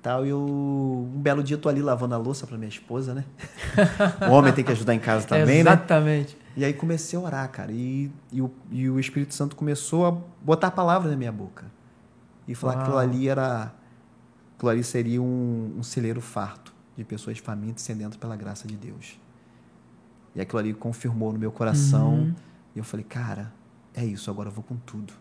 tal. E eu, um belo dia eu tô ali lavando a louça para minha esposa, né? [laughs] o homem tem que ajudar em casa também, né? Exatamente. né? E aí comecei a orar, cara. E, e, o, e o Espírito Santo começou a botar a palavra na minha boca. E falar Uau. que aquilo ali era. Aquilo ali seria um, um celeiro farto de pessoas famintas sedentas pela graça de Deus. E aquilo ali confirmou no meu coração. Uhum. E eu falei, cara, é isso, agora eu vou com tudo.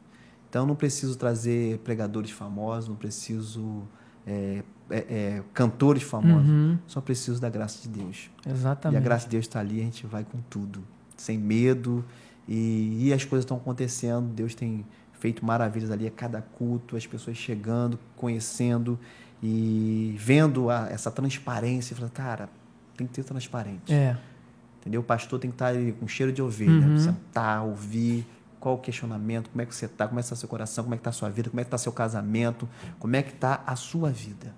Então eu não preciso trazer pregadores famosos, não preciso é, é, é, cantores famosos. Uhum. Só preciso da graça de Deus. Exatamente. E a graça de Deus está ali, a gente vai com tudo, sem medo. E, e as coisas estão acontecendo. Deus tem feito maravilhas ali a cada culto, as pessoas chegando, conhecendo e vendo a, essa transparência. Falando, cara, tem que ter transparente. É. Entendeu? O pastor tem que estar ali com cheiro de ovelha, uhum. sentar, ouvir, qual o questionamento, como é que você está, como é que está seu coração, como é que está a sua vida, como é que está seu casamento, como é que está a sua vida.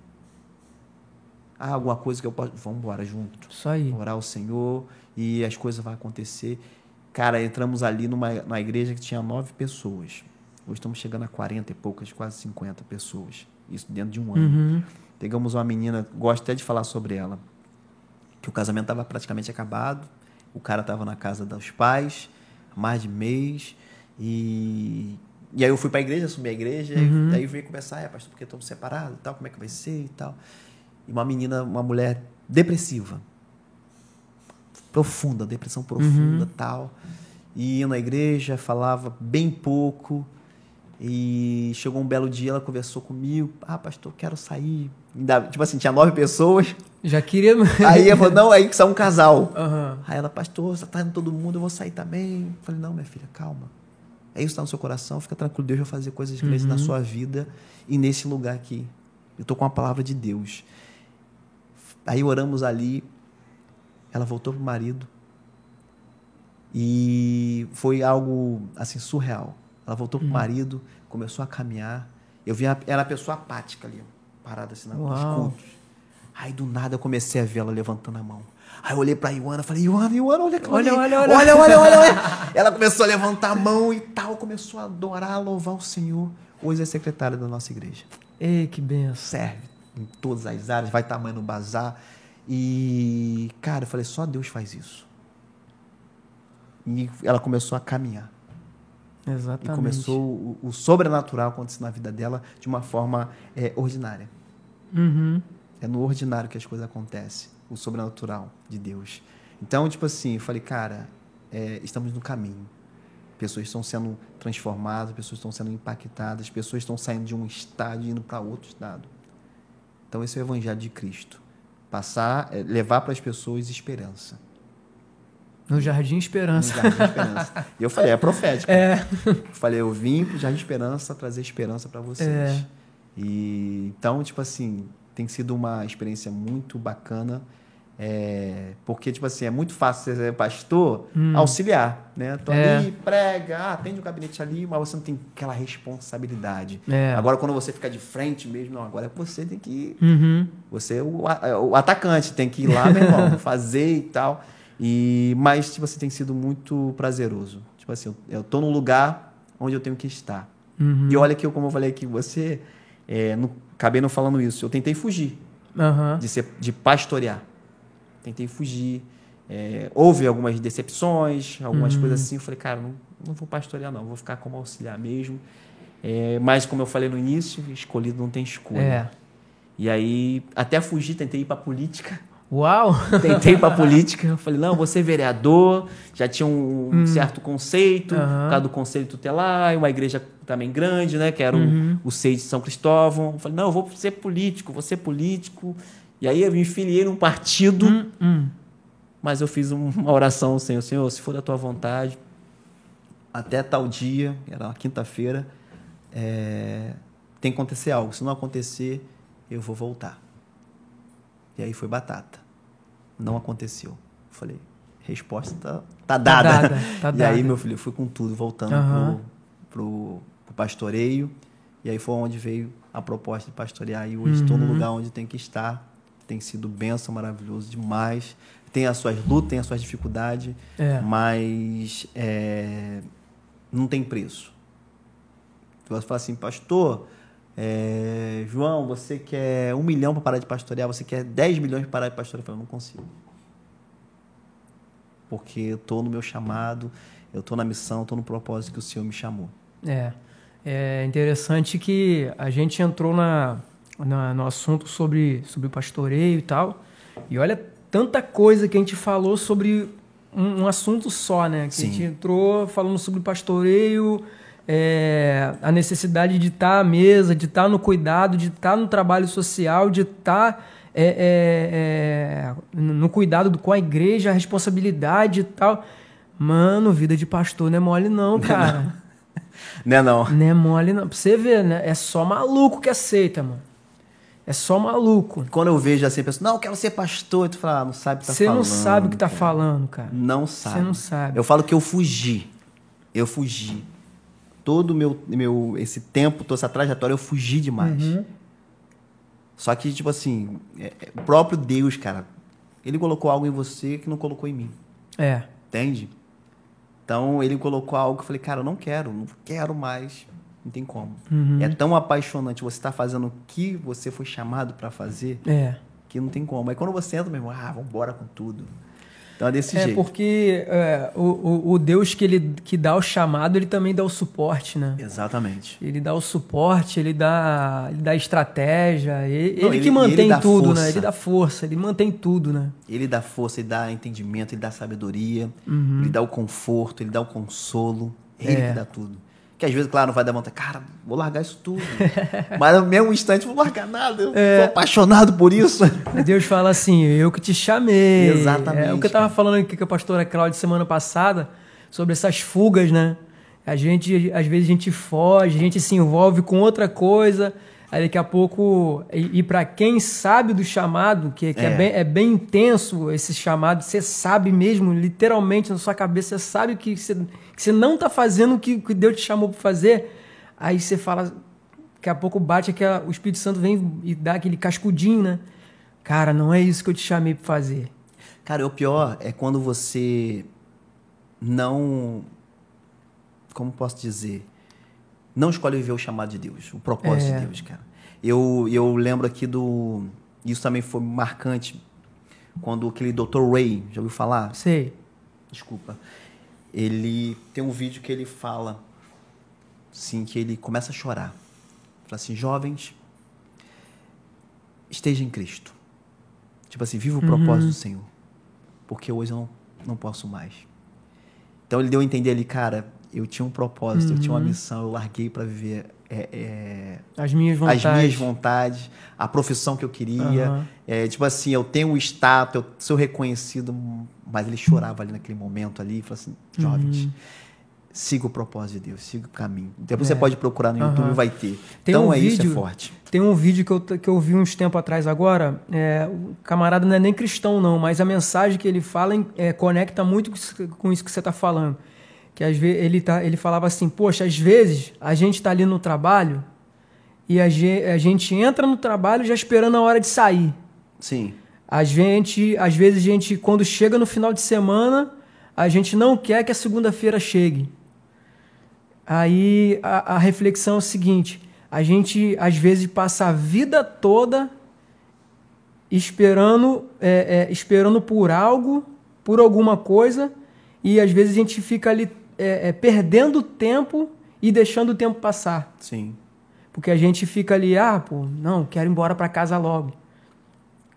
Ah, alguma coisa que eu posso. Vamos embora junto. Isso aí. Orar ao Senhor e as coisas vão acontecer. Cara, entramos ali numa, numa igreja que tinha nove pessoas. Hoje estamos chegando a 40 e poucas, quase 50 pessoas. Isso dentro de um ano. Uhum. Pegamos uma menina, gosto até de falar sobre ela, que o casamento estava praticamente acabado. O cara estava na casa dos pais, mais de mês. E, e aí eu fui para a igreja, assumi a igreja. Uhum. E daí veio conversar, é, pastor, porque estamos separados e tal, como é que vai ser e tal. E uma menina, uma mulher depressiva. Profunda, depressão profunda Uhum. tal. E ia na igreja, falava bem pouco. E chegou um belo dia, ela conversou comigo. Ah, pastor, quero sair. Tipo assim, tinha nove pessoas. Já queria. [laughs] Aí ela falou, não, aí que saiu um casal. Aham. Aí ela, pastor, você tá indo todo mundo, eu vou sair também. Eu falei, não, minha filha, calma. É isso que tá no seu coração, fica tranquilo, Deus vai fazer coisas grandes na sua vida e nesse lugar aqui. Eu tô com a palavra de Deus. Aí oramos ali, ela voltou pro marido e foi algo assim surreal. Ela voltou pro marido, começou a caminhar. Eu vi ela, ela uma pessoa apática ali, parada assim na- nos cultos. Aí do nada eu comecei a ver ela levantando a mão. Aí eu olhei pra Ioana, falei, Ioana, Ioana, olha aqui. Olha, olha, olha. olha, olha, olha, olha. [laughs] Ela começou a levantar a mão e tal, começou a adorar, a louvar o Senhor. Hoje é secretária da nossa igreja. Ei, que benção. Serve em todas as áreas, vai tamanho no bazar. E, cara, eu falei, só Deus faz isso. E ela começou a caminhar. E Exatamente. começou o, o sobrenatural acontecer na vida dela de uma forma é, ordinária. Uhum. É no ordinário que as coisas acontecem, o sobrenatural de Deus. Então, tipo assim, eu falei, cara, é, estamos no caminho. Pessoas estão sendo transformadas, pessoas estão sendo impactadas, pessoas estão saindo de um estado e indo para outro estado. Então, esse é o evangelho de Cristo. Passar, é, levar para as pessoas esperança. No Jardim No Esperança. Jardim Esperança. E eu falei, é profético. É. Eu falei, eu vim pro Jardim Esperança trazer esperança para vocês. É. E então, tipo assim, tem sido uma experiência muito bacana. É, porque, tipo assim, é muito fácil você ser pastor auxiliar, né? Tô Hum. É. ali, prega, ah, atende o gabinete ali, mas você não tem aquela responsabilidade. É. Agora, quando você fica de frente mesmo, não, agora é você tem que Uhum. você é o, é o atacante, tem que ir lá, meu irmão, [laughs] fazer e tal. E, mas, tipo assim, tem sido muito prazeroso. Tipo assim, eu, eu tô num lugar onde eu tenho que estar. Uhum. E olha que eu, como eu falei aqui, você, é, não, acabei não falando isso, eu tentei fugir Aham. de, ser, de pastorear. Tentei fugir. É, houve algumas decepções, algumas Uhum. coisas assim. Eu falei, cara, não, não vou pastorear, não, vou ficar como auxiliar mesmo. É, mas, como eu falei no início, escolhido não tem escolha. É. E aí, até fugir, tentei ir para política. Uau! [laughs] Tentei ir para política. Eu falei, não, ser vereador. Já tinha um certo conceito, Hum. Aham. por causa do conselho tutelar, uma igreja também grande, né? Que era o- Uhum. o, SEI de São Cristóvão. Falei, não, eu vou ser político, vou ser político. E aí eu me filiei num partido, Hum, hum. mas eu fiz um- uma oração ao Senhor, Senhor, se for da tua vontade, até tal dia, era uma quinta-feira, é, tem que acontecer algo. Se não acontecer, eu vou voltar. E aí foi batata. Não aconteceu. Falei, resposta tá, tá dada. dada, tá [laughs] e dada. aí, meu filho, eu fui com tudo, voltando Aham. pro, pro, pro pastoreio. E aí foi onde veio a proposta de pastorear. E hoje estou Uhum. no lugar onde tem que estar. Tem sido benção, maravilhoso demais. Tem as suas lutas, tem as suas dificuldades, É. mas é, não tem preço. Você fala assim, pastor, é, João, você quer um milhão para parar de pastorear, você quer 10 milhões para parar de pastorear? Eu falo, não consigo. Porque eu estou no meu chamado, eu estou na missão, estou no propósito que o Senhor me chamou. É. É interessante que a gente entrou na, na- no assunto sobre, sobre pastoreio e tal. E olha tanta coisa que a gente falou sobre um, um assunto só, né? Que a gente Sim. entrou falando sobre pastoreio, é, a necessidade de estar à mesa, de estar no cuidado, de estar no trabalho social, de estar é, é, é, no cuidado do- com a igreja, a responsabilidade e tal. Mano, vida de pastor não é mole não, cara. Né [laughs] não? Não é mole, não. Pra você ver, né? É só maluco que aceita, mano. É só maluco. Quando eu vejo assim, a pessoa, não, eu quero ser pastor, tu fala, ah, não sabe o que tá Você falando. não sabe o que tá falando, cara. Não sabe. não sabe. Eu falo que eu fugi. Eu fugi. Todo o meu, meu, esse tempo, toda essa trajetória, eu fugi demais. Uhum. Só que, tipo assim, é- é o próprio Deus, cara, ele colocou algo em você que não colocou em mim. É. Entende? Então ele colocou algo que eu falei, cara, eu não quero, não quero mais, não tem como. Uhum. É tão apaixonante você estar tá fazendo o que você foi chamado para fazer, é. que não tem como. Aí quando você entra, meu irmão, ah, vamos embora com tudo. Então é desse é jeito. Porque é, o, o Deus que ele que dá o chamado, ele também dá o suporte, né? Exatamente. Ele dá o suporte, ele dá, ele dá estratégia, ele, Não, ele que mantém ele tudo, força. né? Ele dá força, ele mantém tudo, né? Ele dá força, ele dá entendimento, ele dá sabedoria, Uhum. ele dá o conforto, ele dá o consolo. Ele É. que dá tudo. Que às vezes, claro, não vai dar vontade. Cara, vou largar isso tudo. [laughs] Mas no mesmo instante, vou largar nada. Eu É. tô apaixonado por isso. Deus fala assim, eu que te chamei. Exatamente, É o que eu tava falando aqui com a pastora Cláudia semana passada, sobre essas fugas, né? A gente, às vezes a gente foge, a gente se envolve com outra coisa, aí daqui a pouco, e, e para quem sabe do chamado, que, que é. É. bem, é bem intenso esse chamado, você sabe mesmo, literalmente na sua cabeça, você sabe que você, que você não tá fazendo o que, que Deus te chamou para fazer, aí você fala, daqui a pouco bate que o Espírito Santo vem e dá aquele cascudinho, né? Cara, não é isso que eu te chamei para fazer. Cara, o pior é quando você não. Como posso dizer? Não escolhe viver o chamado de Deus, o propósito É. de Deus, cara. Eu, eu lembro aqui do. Isso também foi marcante quando aquele Dr. Ray, já ouviu falar? Sei. Desculpa. Ele tem um vídeo que ele fala, assim, que ele começa a chorar. Fala assim, jovens, esteja em Cristo. Tipo assim, viva o propósito do Senhor. Porque hoje eu não, não posso mais. Então ele deu a entender ali, cara, eu tinha um propósito, eu tinha uma missão, eu larguei para viver é, é, As minhas vontades. as minhas vontades, a profissão que eu queria. Aham. É, tipo assim, eu tenho um status, eu sou reconhecido, mas ele chorava ali naquele momento ali, e falou assim, jovens, Uhum. siga o propósito de Deus, siga o caminho. Depois É. você pode procurar no YouTube, Aham. vai ter. Tem então um é isso, é vídeo- forte. Tem um vídeo que eu, que eu vi uns tempo atrás agora. É, o camarada não é nem cristão, não, mas a mensagem que ele fala é, conecta muito com isso que você está falando. Que às vezes ele, tá, ele falava assim, poxa, às vezes a gente está ali no trabalho e a gente, a gente entra no trabalho já esperando a hora de sair. Sim. A gente, às vezes a gente, quando chega no final de semana, a gente não quer que a segunda-feira chegue. Aí a, a reflexão é o seguinte: a gente às vezes passa a vida toda esperando, é, é, esperando por algo, por alguma coisa, e às vezes a gente fica ali é, é, perdendo tempo e deixando o tempo passar. Sim. Porque a gente fica ali, ah, pô, não, quero ir embora para casa logo.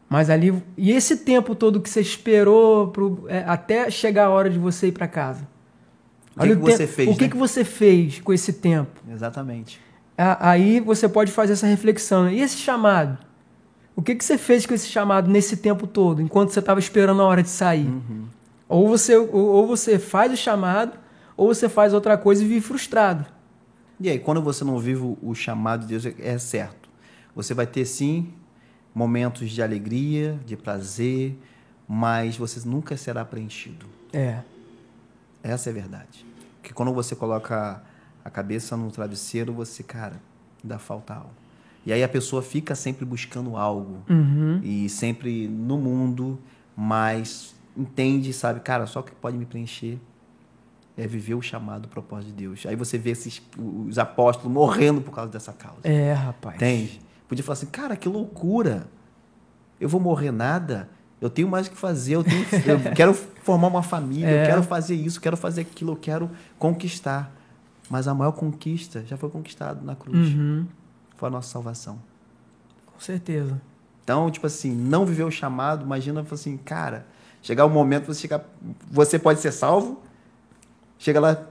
Mas ali. E esse tempo todo que você esperou pro, é, até chegar a hora de você ir para casa? O que que você tempo- fez, O que, né? que você fez com esse tempo? Exatamente. Aí você pode fazer essa reflexão. E esse chamado? O que, que você fez com esse chamado nesse tempo todo, enquanto você estava esperando a hora de sair? Uhum. Ou, você, ou, ou você faz o chamado, ou você faz outra coisa e vive frustrado. E aí, quando você não vive o- chamado de Deus, é- é certo. Você vai ter, sim, momentos de alegria, de prazer, mas você nunca será preenchido. É. Essa é a verdade. Porque quando você coloca a cabeça no travesseiro, você, cara, dá falta algo. E aí a pessoa fica sempre buscando algo. Uhum. E sempre no mundo, mas entende, sabe, cara, só o que pode me preencher é viver o chamado, o propósito de Deus. Aí você vê esses, os apóstolos morrendo por causa dessa causa. É, rapaz. Entende? Podia falar assim, cara, que loucura. Eu vou morrer nada. Eu tenho mais o que fazer. Eu, tenho, eu [laughs] quero formar uma família. É. Eu quero fazer isso. Quero fazer aquilo. Eu quero conquistar. Mas a maior conquista já foi conquistada na cruz. Uhum. Foi a nossa salvação. Com certeza. Então, tipo assim, não viver o chamado, imagina assim, cara, chegar o momento você chegar, você pode ser salvo. Chega lá,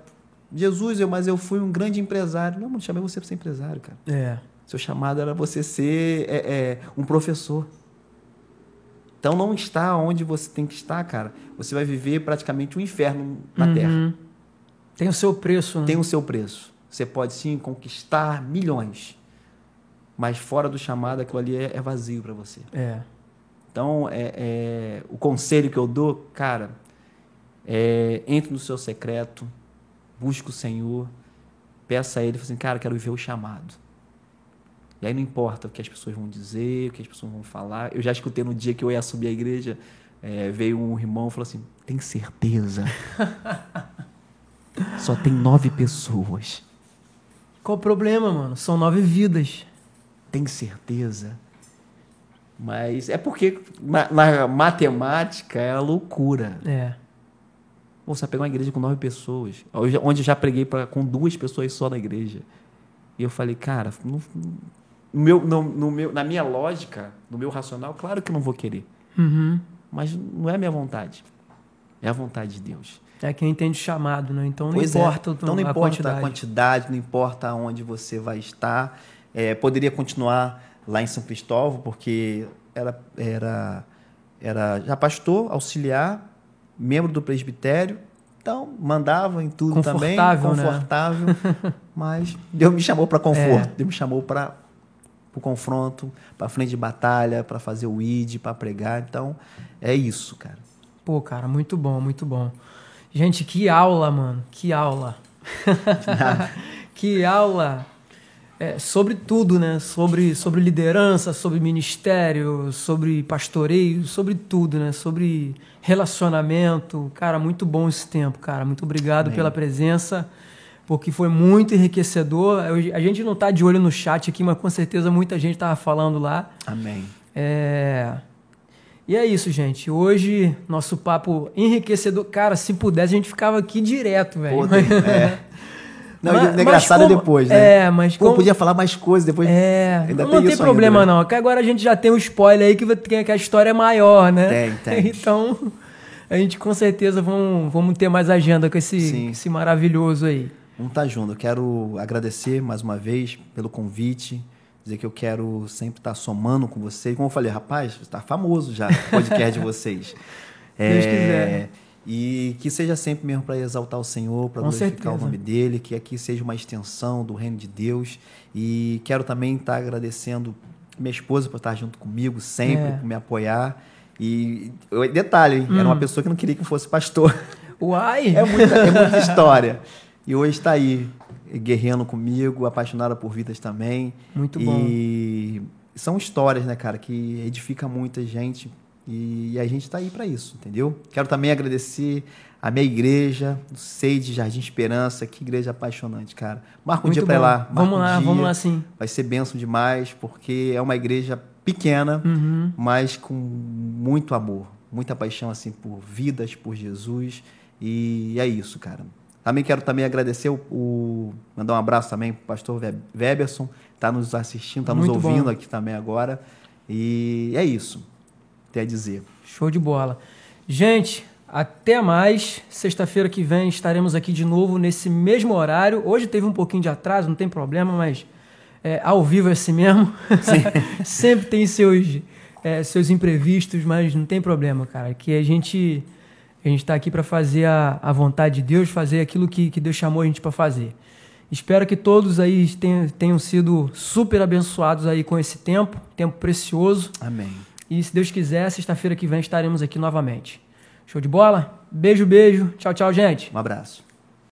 Jesus, eu, mas eu fui um grande empresário. Não, não chamei você para ser empresário, cara. É. Seu chamado era você ser é, é, um professor. Então não está onde você tem que estar, cara. Você vai viver praticamente um inferno na Terra. Uhum. Tem o seu preço, né? Tem o seu preço. Você pode sim conquistar milhões, mas fora do chamado, aquilo ali é, é vazio para você. É. Então, é, é, o conselho que eu dou, cara, é, entre no seu secreto, busque o Senhor, peça a Ele, fala assim, cara, quero viver o chamado. E aí não importa o que as pessoas vão dizer, o que as pessoas vão falar. Eu já escutei no dia que eu ia subir a igreja, é, veio um irmão e falou assim, tem certeza? [laughs] Só tem nove pessoas. Qual o problema, mano? São nove vidas. Tem certeza? Mas é porque na matemática é a loucura. É. Você vai pegar uma igreja com nove pessoas, onde eu já preguei pra, com duas pessoas só na igreja. E eu falei, cara, no, no meu, no, no, meu, na minha lógica, no meu racional, claro que eu não vou querer. Uhum. Mas não é a minha vontade. É a vontade de Deus. É quem entende o chamado, né? Então não pois é. importa, é. então, não a importa quantidade. a quantidade, não importa onde você vai estar. É, poderia continuar lá em São Cristóvão, porque era, era, era já pastor, auxiliar, membro do presbitério, então mandava em tudo também, confortável. Né? [laughs] mas Deus me chamou para conforto, é. Deus me chamou para o confronto, para frente de batalha, para fazer o id, para pregar. Então é isso, cara. Pô, cara, muito bom, muito bom. Gente, que aula, mano, que aula. [laughs] [laughs] que aula é, sobre tudo, né? Sobre, sobre liderança, sobre ministério, sobre pastoreio, sobre tudo, né? Sobre relacionamento. Cara, muito bom esse tempo, cara. Muito obrigado Amém. pela presença, porque foi muito enriquecedor. A gente não está de olho no chat aqui, mas com certeza muita gente estava falando lá. Amém. É... E é isso, gente. Hoje, nosso papo enriquecedor. Cara, se pudesse, a gente ficava aqui direto, velho. É. [laughs] Não, mas, é engraçado como, depois, né? É, mas Pô, como, podia falar mais coisas depois. É, ainda não tem, tem problema ainda, né? não, que agora a gente já tem um spoiler aí que, que a história é maior, né? Tem, tem. [laughs] Então, a gente com certeza vamos, vamos ter mais agenda com esse, esse maravilhoso aí. Vamos estar tá junto. Eu quero agradecer mais uma vez pelo convite, dizer que eu quero sempre estar tá somando com vocês. Como eu falei, rapaz, está famoso já o podcast de vocês. É, [laughs] Deus quiser. E que seja sempre mesmo para exaltar o Senhor, para glorificar certeza. o nome dele, que aqui seja uma extensão do reino de Deus. E quero também estar agradecendo minha esposa por estar junto comigo sempre, é. por me apoiar. E detalhe, hum. era uma hum. pessoa que não queria que fosse pastor. [laughs] Uai! É muita, é muita história. E hoje está aí, guerreando comigo, apaixonada por vidas também. Muito bom. E são histórias, né, cara, que edifica muita gente e a gente está aí para isso, entendeu? Quero também agradecer a minha igreja, o SEI de Jardim Esperança, que igreja apaixonante, cara. Marca um Muito dia para ir lá. Vamos um lá, dia. vamos lá sim. Vai ser benção demais, porque é uma igreja pequena, uhum. mas com muito amor, muita paixão assim por vidas, por Jesus. E é isso, cara. Também quero também agradecer o, o mandar um abraço também para o pastor Weberson, está nos assistindo, está nos ouvindo bom. aqui também agora. E é isso tem a dizer. Show de bola. Gente, até mais. Sexta-feira que vem estaremos aqui de novo nesse mesmo horário. Hoje teve um pouquinho de atraso, não tem problema, mas é, ao vivo é assim mesmo. [laughs] Sempre tem seus, é, seus imprevistos, mas não tem problema, cara. Que a gente a gente está aqui para fazer a, a vontade de Deus, fazer aquilo que, que Deus chamou a gente para fazer. Espero que todos aí tenham, tenham sido super abençoados aí com esse tempo, tempo precioso. Amém. E se Deus quiser, sexta-feira que vem estaremos aqui novamente. Show de bola? Beijo, beijo. Tchau, tchau, gente. Um abraço.